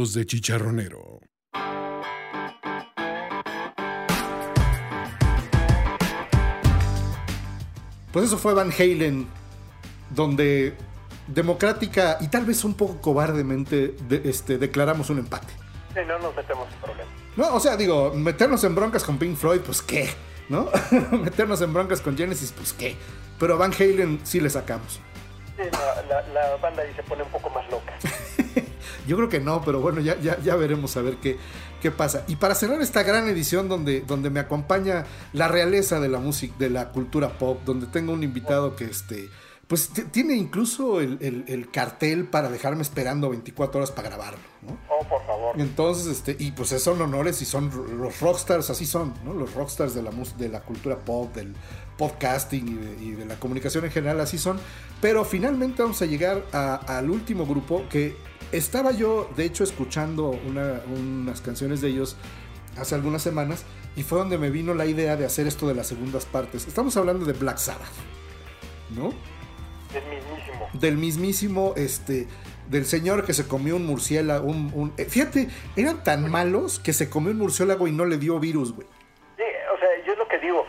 De chicharronero. Pues eso fue Van Halen, donde democrática y tal vez un poco cobardemente de- este, declaramos un empate. Sí, no nos metemos en problemas. No, o sea, digo, meternos en broncas con Pink Floyd, pues qué, ¿no? meternos en broncas con Genesis, pues qué. Pero a Van Halen sí le sacamos. Sí, la, la banda ahí se pone un poco más loca. Yo creo que no, pero bueno, ya, ya, ya veremos a ver qué, qué pasa. Y para cerrar esta gran edición donde, donde me acompaña la realeza de la música, de la cultura pop, donde tengo un invitado que este. Pues tiene incluso el, el- el cartel para dejarme esperando 24 horas para grabarlo, ¿no? Oh, por favor. Entonces, este, y pues son honores y son los rockstars, así son, ¿no? Los rockstars de la, de la cultura pop, del podcasting y de, y de la comunicación en general, así son. Pero finalmente vamos a llegar al último grupo que estaba yo, de hecho, escuchando una- unas canciones de ellos hace algunas semanas y fue donde me vino la idea de hacer esto de las segundas partes. Estamos hablando de Black Sabbath, ¿no? Es mismísimo. del mismísimo, este, del señor que se comió un murciélago, un, un- eh, fíjate, eran tan malos que se comió un murciélago y no le dio virus, güey. Sí, o sea, yo es lo que digo.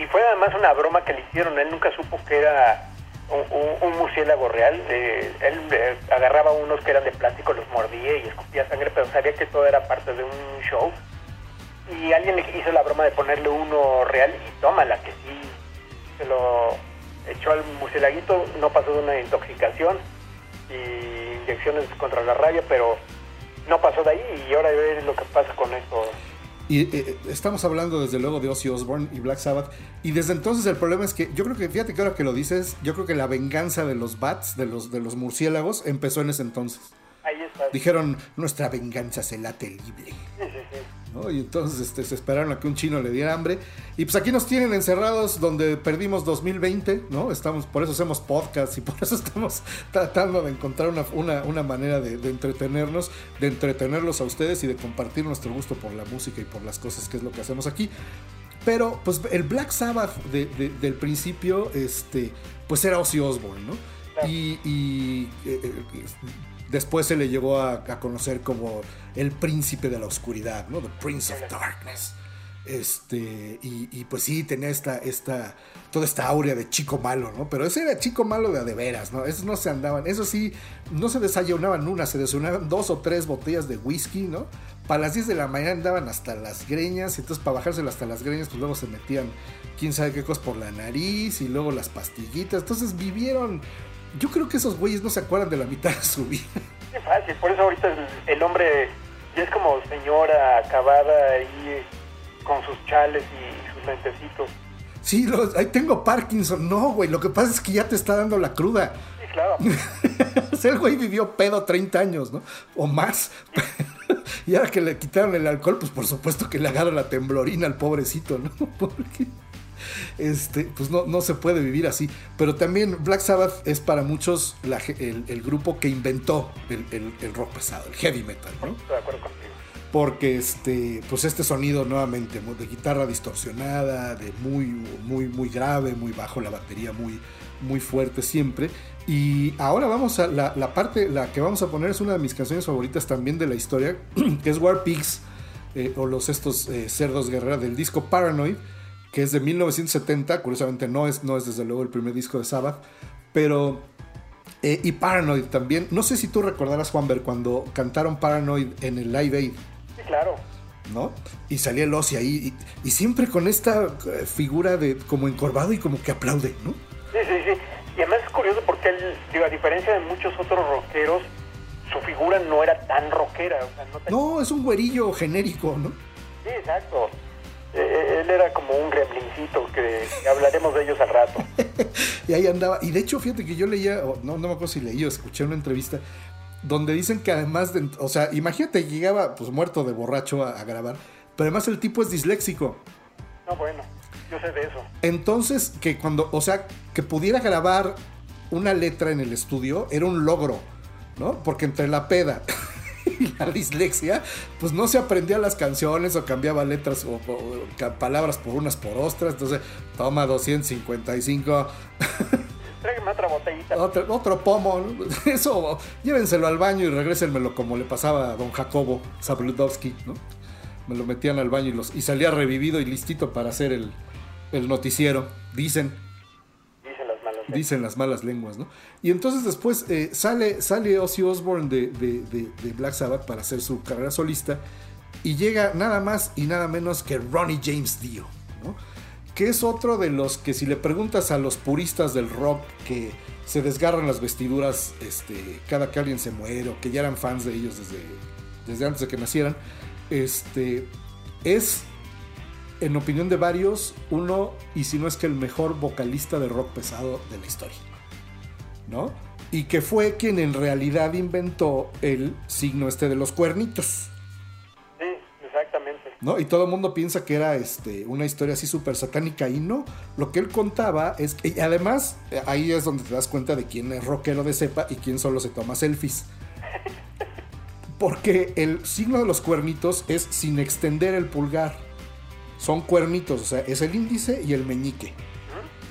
Y fue además una broma que le hicieron. Él nunca supo que era un, un- murciélago real. Él eh, agarraba unos que eran de plástico, los mordía y escupía sangre, pero sabía que todo era parte de un show. Y alguien le hizo la broma de ponerle uno real y tómala, que sí se lo echó al murciélaguito. No pasó de una intoxicación y inyecciones contra la rabia, pero no pasó de ahí. Y ahora ver lo que pasa con esto. Y eh, estamos hablando desde luego de Ozzy Osbourne y Black Sabbath. Y desde entonces el problema es que yo creo que, fíjate que ahora que lo dices, yo creo que la venganza de los bats, de los, de los murciélagos, empezó en ese entonces. Ahí está. Dijeron, nuestra venganza será terrible. Sí, sí, sí. ¿No? Y entonces este, se esperaron a que un chino le diera hambre. Y pues aquí nos tienen encerrados donde perdimos 2020, ¿no? Estamos, por eso hacemos podcast y por eso estamos tratando de encontrar una, una- una manera de, de entretenernos, de entretenerlos a ustedes y de compartir nuestro gusto por la música y por las cosas que es lo que hacemos aquí. Pero pues el Black Sabbath de- de- del principio, este, pues era Ozzy Osbourne, ¿no? Y, eh, eh, después se le llegó a, conocer como el príncipe de la oscuridad, ¿no? The Prince of Darkness. Este, y, y pues sí, tenía esta, esta, toda esta aurea de chico malo, ¿no? Pero ese era chico malo de a de veras, ¿no? Esos no se andaban, eso sí, no se desayunaban una, se desayunaban dos o tres botellas de whisky, ¿no? Para las 10 de la mañana andaban hasta las greñas, y entonces para bajárselo hasta las greñas, pues luego se metían quién sabe qué cosas por la nariz, y luego las pastillitas, entonces vivieron, yo creo que esos güeyes no se acuerdan de la mitad de su vida. Es fácil, por eso ahorita el, el hombre ya es como señora acabada ahí con sus chales y sus lentecitos. Sí, los- ahí tengo Parkinson, no, güey, lo que pasa es que ya te está dando la cruda. Sí, claro. el güey vivió pedo 30 años, ¿no? O más. y ahora que le quitaron el alcohol, pues por supuesto que le agarra la temblorina al pobrecito, ¿no? Porque este, pues no, no se puede vivir así. Pero también Black Sabbath es para muchos la el, el grupo que inventó el, el- el rock pesado, el heavy metal, ¿no? Estoy de acuerdo contigo. porque este pues este sonido nuevamente de guitarra distorsionada de muy muy muy grave muy bajo la batería muy muy fuerte siempre y ahora vamos a la, la parte la que vamos a poner es una de mis canciones favoritas también de la historia que es War Pigs eh, o los estos eh, cerdos guerrera del disco Paranoid que es de 1970 curiosamente no es no es desde luego el primer disco de Sabbath pero eh, y Paranoid también. No sé si tú recordarás, Juanber, cuando cantaron Paranoid en el Live Aid, Sí, claro. ¿no? Y salía el Ozzy ahí, y, y siempre con esta eh, figura de como encorvado y como que aplaude, ¿no? Sí, sí, sí. Y además es curioso porque él, digo, a diferencia de muchos otros rockeros, su figura no era tan rockera. O sea, no, No, es un güerillo genérico, ¿no? Sí, exacto. Eh, él era como un gremlincito que hablaremos de ellos al rato. Y ahí andaba. Y de hecho, fíjate que yo leía, no, no me acuerdo si leí o escuché una entrevista, donde dicen que además de. O sea, imagínate, llegaba pues muerto de borracho a, a grabar, pero además el tipo es disléxico. No, bueno, yo sé de eso. Entonces, que cuando, o sea, que pudiera grabar una letra en el estudio era un logro, ¿no? Porque entre la peda la dislexia, pues no se aprendía las canciones o cambiaba letras o, o- o ca- palabras por unas por otras. Entonces, toma 255, Tráigame otra botellita. otro, otro pomo, ¿no? Eso, llévenselo al baño y regrésenmelo como le pasaba a don Jacobo Zabludowski, ¿no? Me lo metían al baño y, los, y salía revivido y listito para hacer el, el noticiero, dicen. Dicen las malas lenguas. ¿no? Y entonces después eh, sale, sale Ozzy Osbourne de, de- de- de Black Sabbath para hacer su carrera solista y llega nada más y nada menos que Ronnie James Dio, ¿no? Que es otro de los que si le preguntas a los puristas del rock que se desgarran las vestiduras este, cada que alguien se muere o que ya eran fans de ellos desde, desde antes de que nacieran, este, es en opinión de varios, uno, y si no es que el mejor vocalista de rock pesado de la historia. ¿No? Y que fue quien en realidad inventó el signo este de los cuernitos. Sí, exactamente. ¿No? Y todo el mundo piensa que era este, una historia así súper satánica y no. Lo que él contaba es que, y además, ahí es donde te das cuenta de quién es rockero de cepa y quién solo se toma selfies. Porque el signo de los cuernitos es sin extender el pulgar. Son cuernitos, o sea, es el índice y el meñique.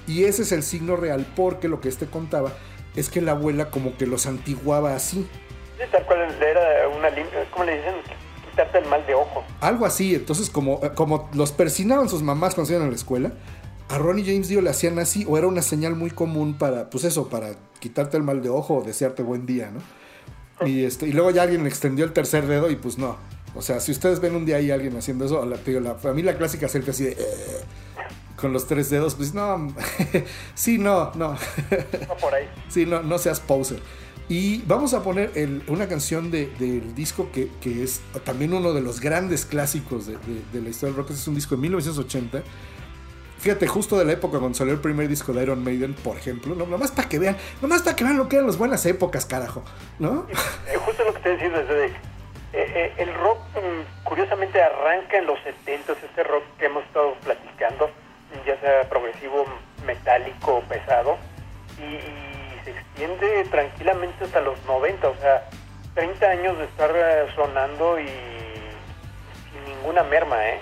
Y ese es el signo real porque lo que este contaba es que la abuela como que los antiguaba así. Sí, tal cual era una limpia, ¿cómo le dicen? Quitarte el mal de ojo. Algo así, entonces como, eh, como los persinaban sus mamás cuando iban a la escuela, a Ronnie James Dio le hacían así, o era una señal muy común para, pues eso, para quitarte el mal de ojo o desearte buen día, ¿no? Y, este, y luego ya alguien le extendió el tercer dedo y pues no. O sea, si ustedes ven un día ahí a alguien haciendo eso, la, te digo, la familia clásica selfie así de... "Eh", con los tres dedos, pues no, sí, no, no. No por ahí. Sí, no, no seas poser. Y vamos a poner el- una canción de- del disco que, que es también uno de los grandes clásicos de, de- de la historia del rock. Es un disco de 1980. Fíjate, justo de la época cuando salió el primer disco de Iron Maiden, por ejemplo. No, nomás para que vean, nomás para que vean lo que eran las buenas épocas, carajo. ¿No? Eh, justo lo que te decía desde eh, eh, el rock mm, curiosamente arranca en los 70 este rock que hemos estado platicando, ya sea progresivo, metálico, pesado, y, se extiende tranquilamente hasta los 90, o sea, 30 años de estar eh, sonando y sin ninguna merma, ¿eh?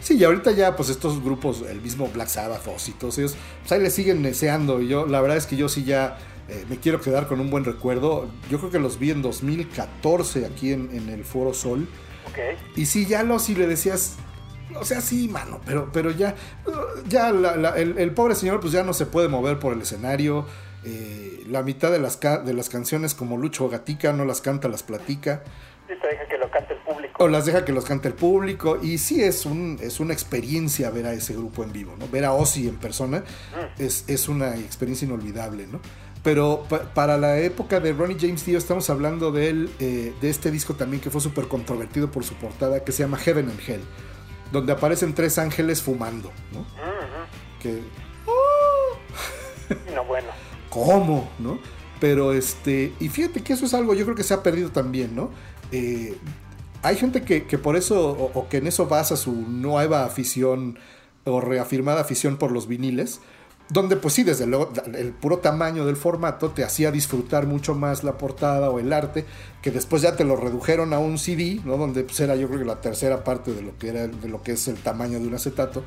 Sí, y ahorita ya, pues estos grupos, el mismo Black Sabbath, Ozzy, todos ellos, pues ahí le siguen deseando. Y yo, la verdad es que yo sí ya eh, me quiero quedar con un buen recuerdo. Yo creo que los vi en 2014 aquí en, en el Foro Sol. Ok. Y sí, ya lo si le decías, O sea, sí, mano, pero, pero ya, ya la- la- el, el pobre señor pues ya no se puede mover por el escenario. eh, la mitad de las, ca- de las canciones como Lucho Gatica no las canta, las platica. Sí, te deja que lo cante el público. O las deja que los cante el público. Y sí es, un, es una experiencia ver a ese grupo en vivo, ¿no? Ver a Ozzy en persona es, es una experiencia inolvidable, ¿no? Pero pa- para la época de Ronnie James Dio estamos hablando de él, eh, de este disco también que fue súper controvertido por su portada, que se llama Heaven and Hell, donde aparecen tres ángeles fumando, ¿no? Que, No, bueno. ¿cómo? ¿No? Pero este, y fíjate que eso es algo yo creo que se ha perdido también, ¿no? Eh, hay gente que, que por eso, o, o que en eso basa su nueva afición o reafirmada afición por los viniles, donde pues sí, desde luego, el puro tamaño del formato te hacía disfrutar mucho más la portada o el arte, que después ya te lo redujeron a un CD, ¿no? Donde pues era yo creo que la tercera parte de lo que era, de lo que es el tamaño de un acetato.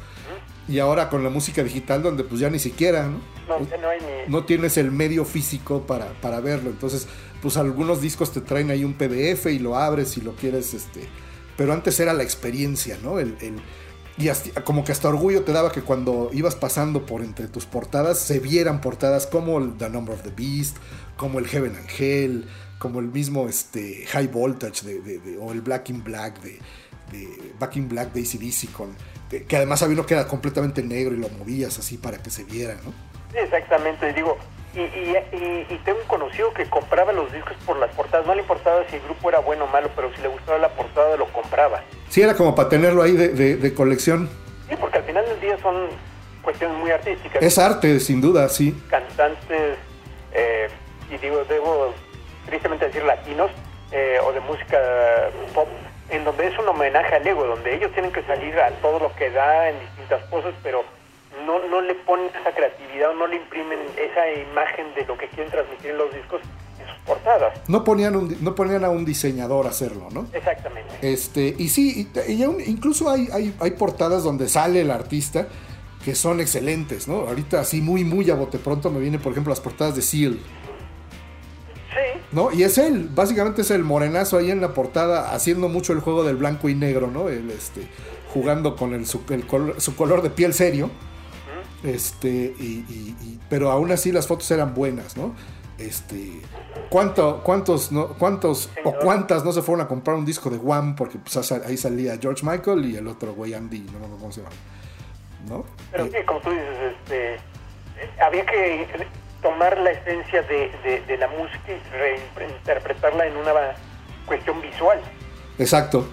Y ahora con la música digital, donde pues ya ni siquiera, ¿no? No, no hay ni... no tienes el medio físico para, para verlo. Entonces, pues algunos discos te traen ahí un PDF y lo abres si lo quieres, este. Pero antes era la experiencia, ¿no? El, el- y hasta- como que hasta orgullo te daba que cuando ibas pasando por entre tus portadas se vieran portadas como el The Number of the Beast, como el Heaven and Hell, como el mismo este, High Voltage de, de- o el Black in Black de, Back in Black de ACDC con que, además había uno que era completamente negro y lo movías así para que se viera, ¿no? Exactamente, digo, y, y, y tengo un conocido que compraba los discos por las portadas, no le importaba si el grupo era bueno o malo, pero si le gustaba la portada lo compraba. Sí, era como para tenerlo ahí de, de- de colección. Sí, porque al final del día son cuestiones muy artísticas. Es arte, sin duda, sí. cantantes, eh, y digo, debo tristemente decir latinos, eh, o de música pop, en donde es un homenaje al ego, donde ellos tienen que salir a todo lo que da en distintas cosas, pero no, no le ponen esa creatividad o no le imprimen esa imagen de lo que quieren transmitir en los discos portadas. No ponían, un, no ponían a un diseñador a hacerlo, ¿no? Exactamente. Este, y sí, y, y aún- incluso hay, hay, hay portadas donde sale el artista que son excelentes, ¿no? Ahorita así muy, muy a bote pronto me vienen, por ejemplo, las portadas de Seal, Sí, ¿no? Y es él, básicamente es el morenazo ahí en la portada haciendo mucho el juego del blanco y negro, ¿no? El, este, jugando con el, su, el color, su color de piel serio. Este, y, y- y- pero aún así las fotos eran buenas, ¿no? Este, ¿cuánto, cuántos, no, cuántos o cuántas no se fueron a comprar un disco de Wham? Porque pues, ahí salía George Michael y el otro güey Andy, no me acuerdo cómo se llama, ¿no? Pero Eh, sí, como tú dices, este, había que tomar la esencia de, de- de la música y reinterpretarla en una cuestión visual. Exacto,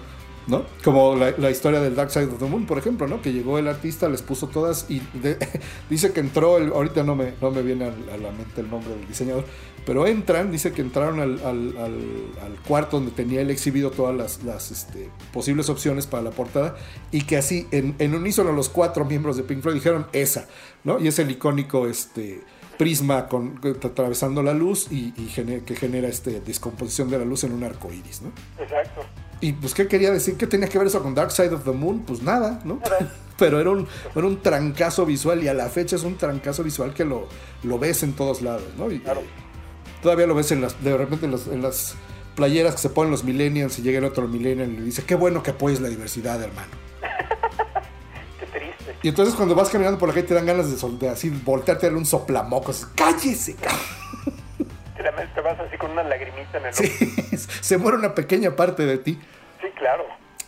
¿no? Como la, historia del Dark Side of the Moon, por ejemplo, ¿no? Que llegó el artista, les puso todas y de- dice que entró, el, ahorita no me, no me viene a, la mente el nombre del diseñador, pero entran, dice que entraron al, al- al- cuarto donde tenía él exhibido todas las, este, posibles opciones para la portada y que así, en, en unísono los cuatro miembros de Pink Floyd dijeron esa, ¿no? Y es el icónico, este prisma con, atravesando la luz y, y que genera este descomposición de la luz en un arco iris, ¿no? Exacto. Y pues, ¿qué quería decir? ¿Qué tenía que ver eso con Dark Side of the Moon? Pues nada, ¿no? Pero era un, era un trancazo visual y a la fecha es un trancazo visual que lo, lo ves en todos lados, ¿no? Y, Claro. todavía lo ves en las, de repente en, las- en las playeras que se ponen los millennials y llega el otro millennial y le dice, qué bueno que apoyes la diversidad, hermano. Qué triste. Y entonces cuando vas caminando por la calle te dan ganas de, de así voltearte a darle un soplamocos. ¡Cállese! cabrón! Te, vas así con una lagrimita en el ojo. Sí, se muere una pequeña parte de ti. Sí, claro.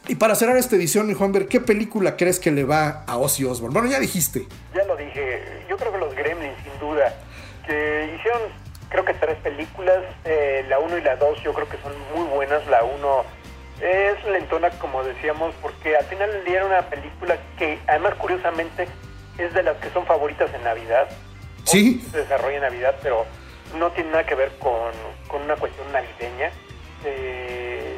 Y para cerrar esta edición, mi Juan, ver ¿qué película crees que le va a Ozzy Osbourne? Bueno, ya dijiste. Ya lo dije. Yo creo que los Gremlins, sin duda, que hicieron, creo que tres películas. eh, la 1 y la 2 yo creo que son muy buenas. La 1 es lentona, como decíamos, porque al final del día era una película que, además, curiosamente, es de las que son favoritas en Navidad. Sí. se desarrolla en Navidad, pero no tiene nada que ver con, con una cuestión navideña. Eh,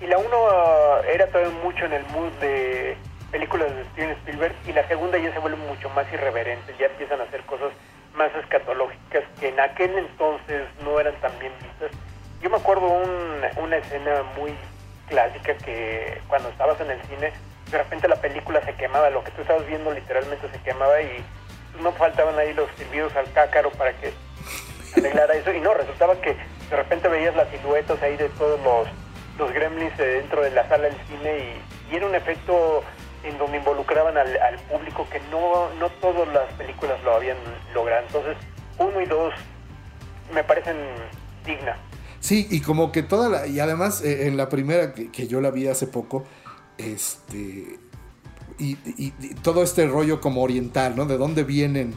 y la uno ah, era todavía mucho en el mood de películas de Steven Spielberg y la segunda ya se vuelve mucho más irreverente, ya empiezan a hacer cosas más escatológicas que en aquel entonces no eran tan bien vistas. Yo me acuerdo un- una escena muy clásica que cuando estabas en el cine, de repente la película se quemaba, lo que tú estabas viendo literalmente se quemaba y no faltaban ahí los silbidos al cácaro para que arreglara eso y no, resultaba que de repente veías las siluetas ahí de todos los, los gremlins dentro de la sala del cine y, y era un efecto en donde involucraban al, público que no, no todas las películas lo habían logrado. Entonces, uno y dos me parecen dignas. Sí, y como que toda la. Y además, eh, en la primera que, que yo la vi hace poco, este. Y todo este rollo como oriental, ¿no? De dónde vienen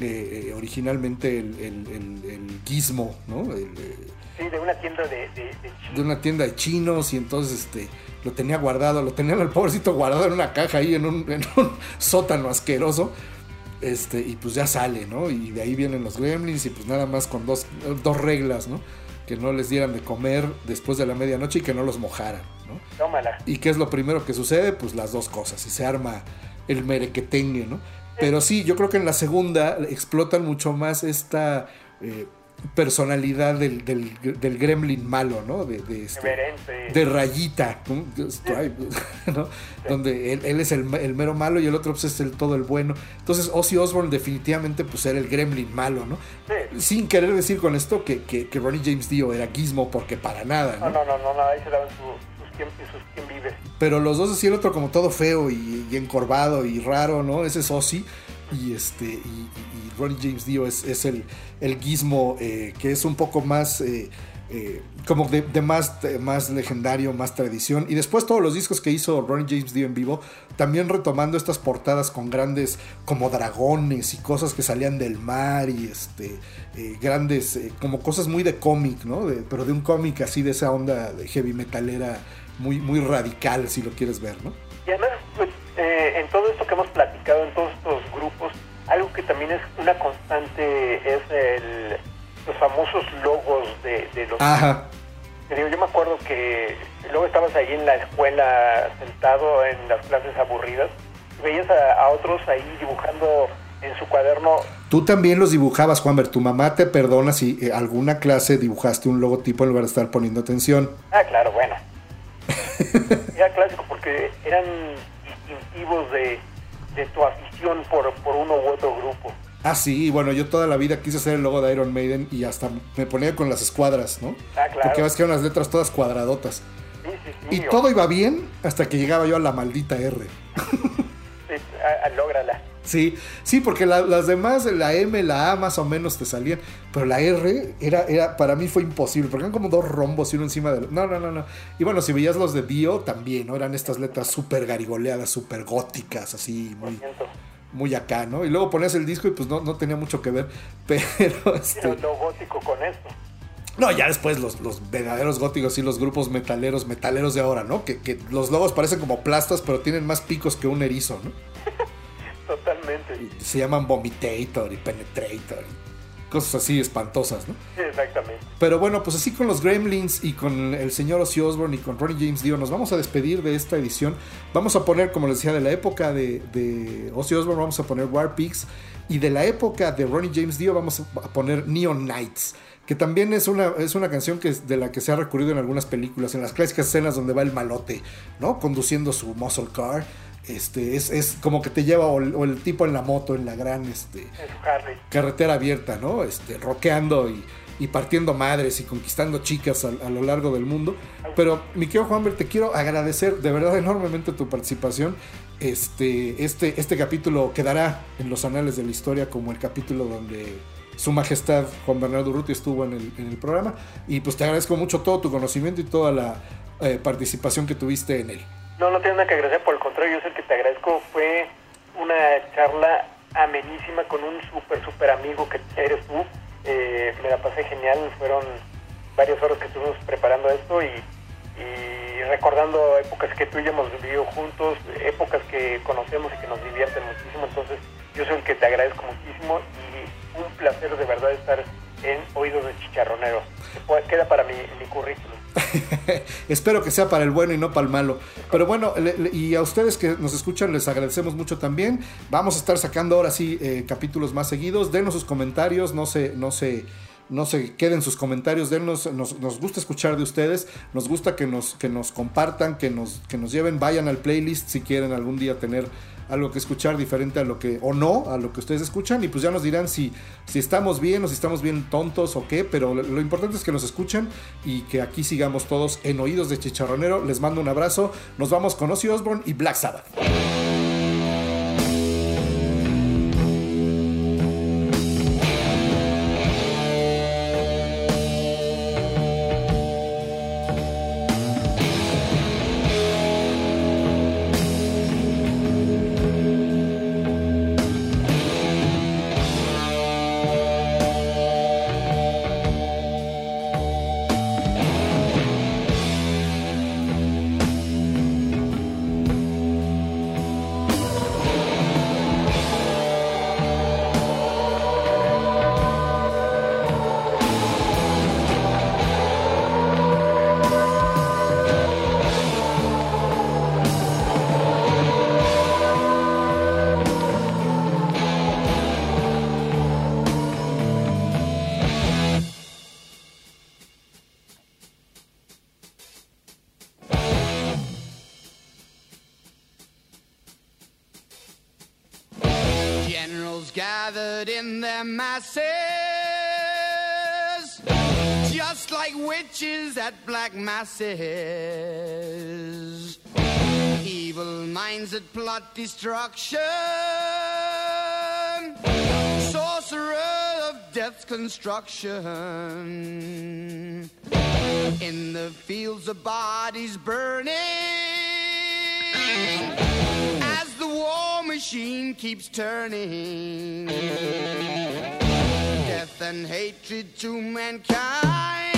eh, originalmente el, el, el- el gizmo, ¿no? El, eh, Sí, de una tienda de, de, de de una tienda de chinos y entonces este lo tenía guardado, lo tenían al pobrecito guardado en una caja ahí en un, en un sótano asqueroso. Este, y pues ya sale, ¿no? Y de ahí vienen los gremlins y pues nada más con dos, dos reglas, ¿no? Que no les dieran de comer después de la medianoche y que no los mojaran, ¿no? Tómala. ¿Y qué es lo primero que sucede? Pues las dos cosas, y se arma el merequetengue, ¿no? Pero sí, yo creo que en la segunda explotan mucho más esta eh, personalidad del, del- del gremlin malo, ¿no? De, de este- de rayita, ¿no? ¿no? donde él, él es el, el mero malo y el otro pues, es el todo el bueno. Entonces Ozzy Osbourne definitivamente pues era el gremlin malo, ¿no? Sí. Sin querer decir con esto que, que, que Ronnie James Dio era Gizmo porque para nada, No, ¿no? no, no, no, ahí se daban su- Pero los dos así el otro como todo feo y, encorvado y raro, ¿no? Ese es Ozzy y este y, y- Ronnie James Dio es, es el, el Gizmo eh, que es un poco más eh, eh, como de, de más, más legendario, más tradición. Y después todos los discos que hizo Ronnie James Dio en vivo, también retomando estas portadas con grandes como dragones y cosas que salían del mar y este grandes, como cosas muy de cómic, ¿no? Pero de un cómic así de esa onda de heavy metalera muy, muy radical, si lo quieres ver, ¿no? Y además, pues, eh, en todo esto que hemos platicado, en todos estos grupos, algo que también es una constante es el, los famosos logos de, de los... Ajá. Digo, yo me acuerdo que luego estabas ahí en la escuela sentado en las clases aburridas y veías a, a otros ahí dibujando en su cuaderno. Tú también los dibujabas, Juanber. Tu mamá te perdona si eh, alguna clase dibujaste un logotipo en lugar de estar poniendo atención. Ah, claro, bueno. Era clásico porque eran distintivos de, de tu afición por, por uno u otro grupo. Ah, sí, bueno, yo toda la vida quise hacer el logo de Iron Maiden y hasta me ponía con las escuadras, ¿no? Ah, claro. Porque ves que eran las letras todas cuadradotas. Sí, sí, sí. Y todo iba bien hasta que llegaba yo a la maldita R. sí, a- a- lógrala. Sí, sí, porque la- las demás, la M, la A más o menos te salían, pero la R era, era, para mí fue imposible, porque eran como dos rombos y uno encima del... No, no, no, no. Y bueno, si veías los de Dio, también, ¿no? Eran estas letras súper garigoleadas, súper góticas, así, muy, muy acá, ¿no? Y luego ponías el disco y pues no, no tenía mucho que ver, pero este... lo, lo gótico con esto. No, ya después los, los verdaderos góticos y los grupos metaleros, metaleros de ahora, ¿no? Que, que los logos parecen como plastas, pero tienen más picos que un erizo, ¿no? Totalmente. Y se llaman Vomitator y Penetrator, y cosas así espantosas, ¿no? Sí, exactamente. Pero bueno, pues así con los Gremlins y con el señor Ozzy Osbourne y con Ronnie James Dio nos vamos a despedir de esta edición. Vamos a poner, como les decía, de la época de, de Ozzy Osbourne vamos a poner War Pigs y de la época de Ronnie James Dio vamos a poner Neon Nights. Que también es una, es una canción que es de la que se ha recurrido en algunas películas, en las clásicas escenas donde va el malote, ¿no? Conduciendo su muscle car. Este, es, es como que te lleva, o el, o el tipo en la moto, en la gran, este, carretera abierta, ¿no? Este, rockeando y, y partiendo madres y conquistando chicas a, a lo largo del mundo. Pero, mi querido Juanber, te quiero agradecer de verdad enormemente tu participación. Este, este, este capítulo quedará en los anales de la historia como el capítulo donde su majestad Juan Bernardo Urruti estuvo en el, en el programa. Y pues te agradezco mucho todo tu conocimiento y toda la eh, participación que tuviste en él. No, no tienes nada que agradecer, por el contrario, yo sé que te agradezco. Fue una charla amenísima con un súper, súper amigo que eres tú. Eh, me la pasé genial, fueron varias horas que estuvimos preparando esto y, recordando épocas que tú y yo hemos vivido juntos, épocas que conocemos y que nos divierten muchísimo. Entonces, yo soy el que te agradezco muchísimo y un placer de verdad estar en Oídos de Chicharronero. Queda para mi, mi currículum. Espero que sea para el bueno y no para el malo. Pero bueno, y a ustedes que nos escuchan les agradecemos mucho también. Vamos a estar sacando ahora sí eh, capítulos más seguidos. Denos sus comentarios, no se, no se, no se queden sus comentarios, denos, nos, nos gusta escuchar de ustedes, nos gusta que nos, que nos compartan, que nos, que nos lleven, vayan al playlist si quieren algún día tener algo que escuchar diferente a lo que, o no, a lo que ustedes escuchan, y pues ya nos dirán si, si estamos bien o si estamos bien tontos o qué, pero lo, lo importante es que nos escuchen y que aquí sigamos todos en oídos de chicharronero. Les mando un abrazo, nos vamos con Ozzy Osbourne y Black Sabbath. Witches at black masses. Evil minds that plot destruction, sorcerer of death's construction. In the fields of bodies burning as the war machine keeps turning. Death and hatred to mankind,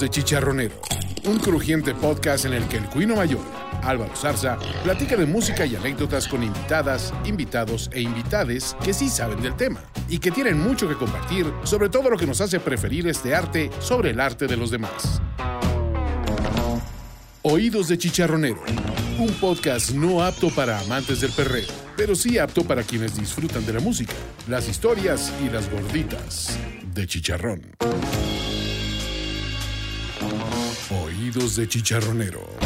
De Chicharronero, un crujiente podcast en el que el cuino mayor, Álvaro Zarza, platica de música y anécdotas con invitadas, invitados e invitades que sí saben del tema y que tienen mucho que compartir sobre todo lo que nos hace preferir este arte sobre el arte de los demás. Oídos de Chicharronero, un podcast no apto para amantes del perreo, pero sí apto para quienes disfrutan de la música, las historias y las gorditas de chicharrón. De Chicharronero.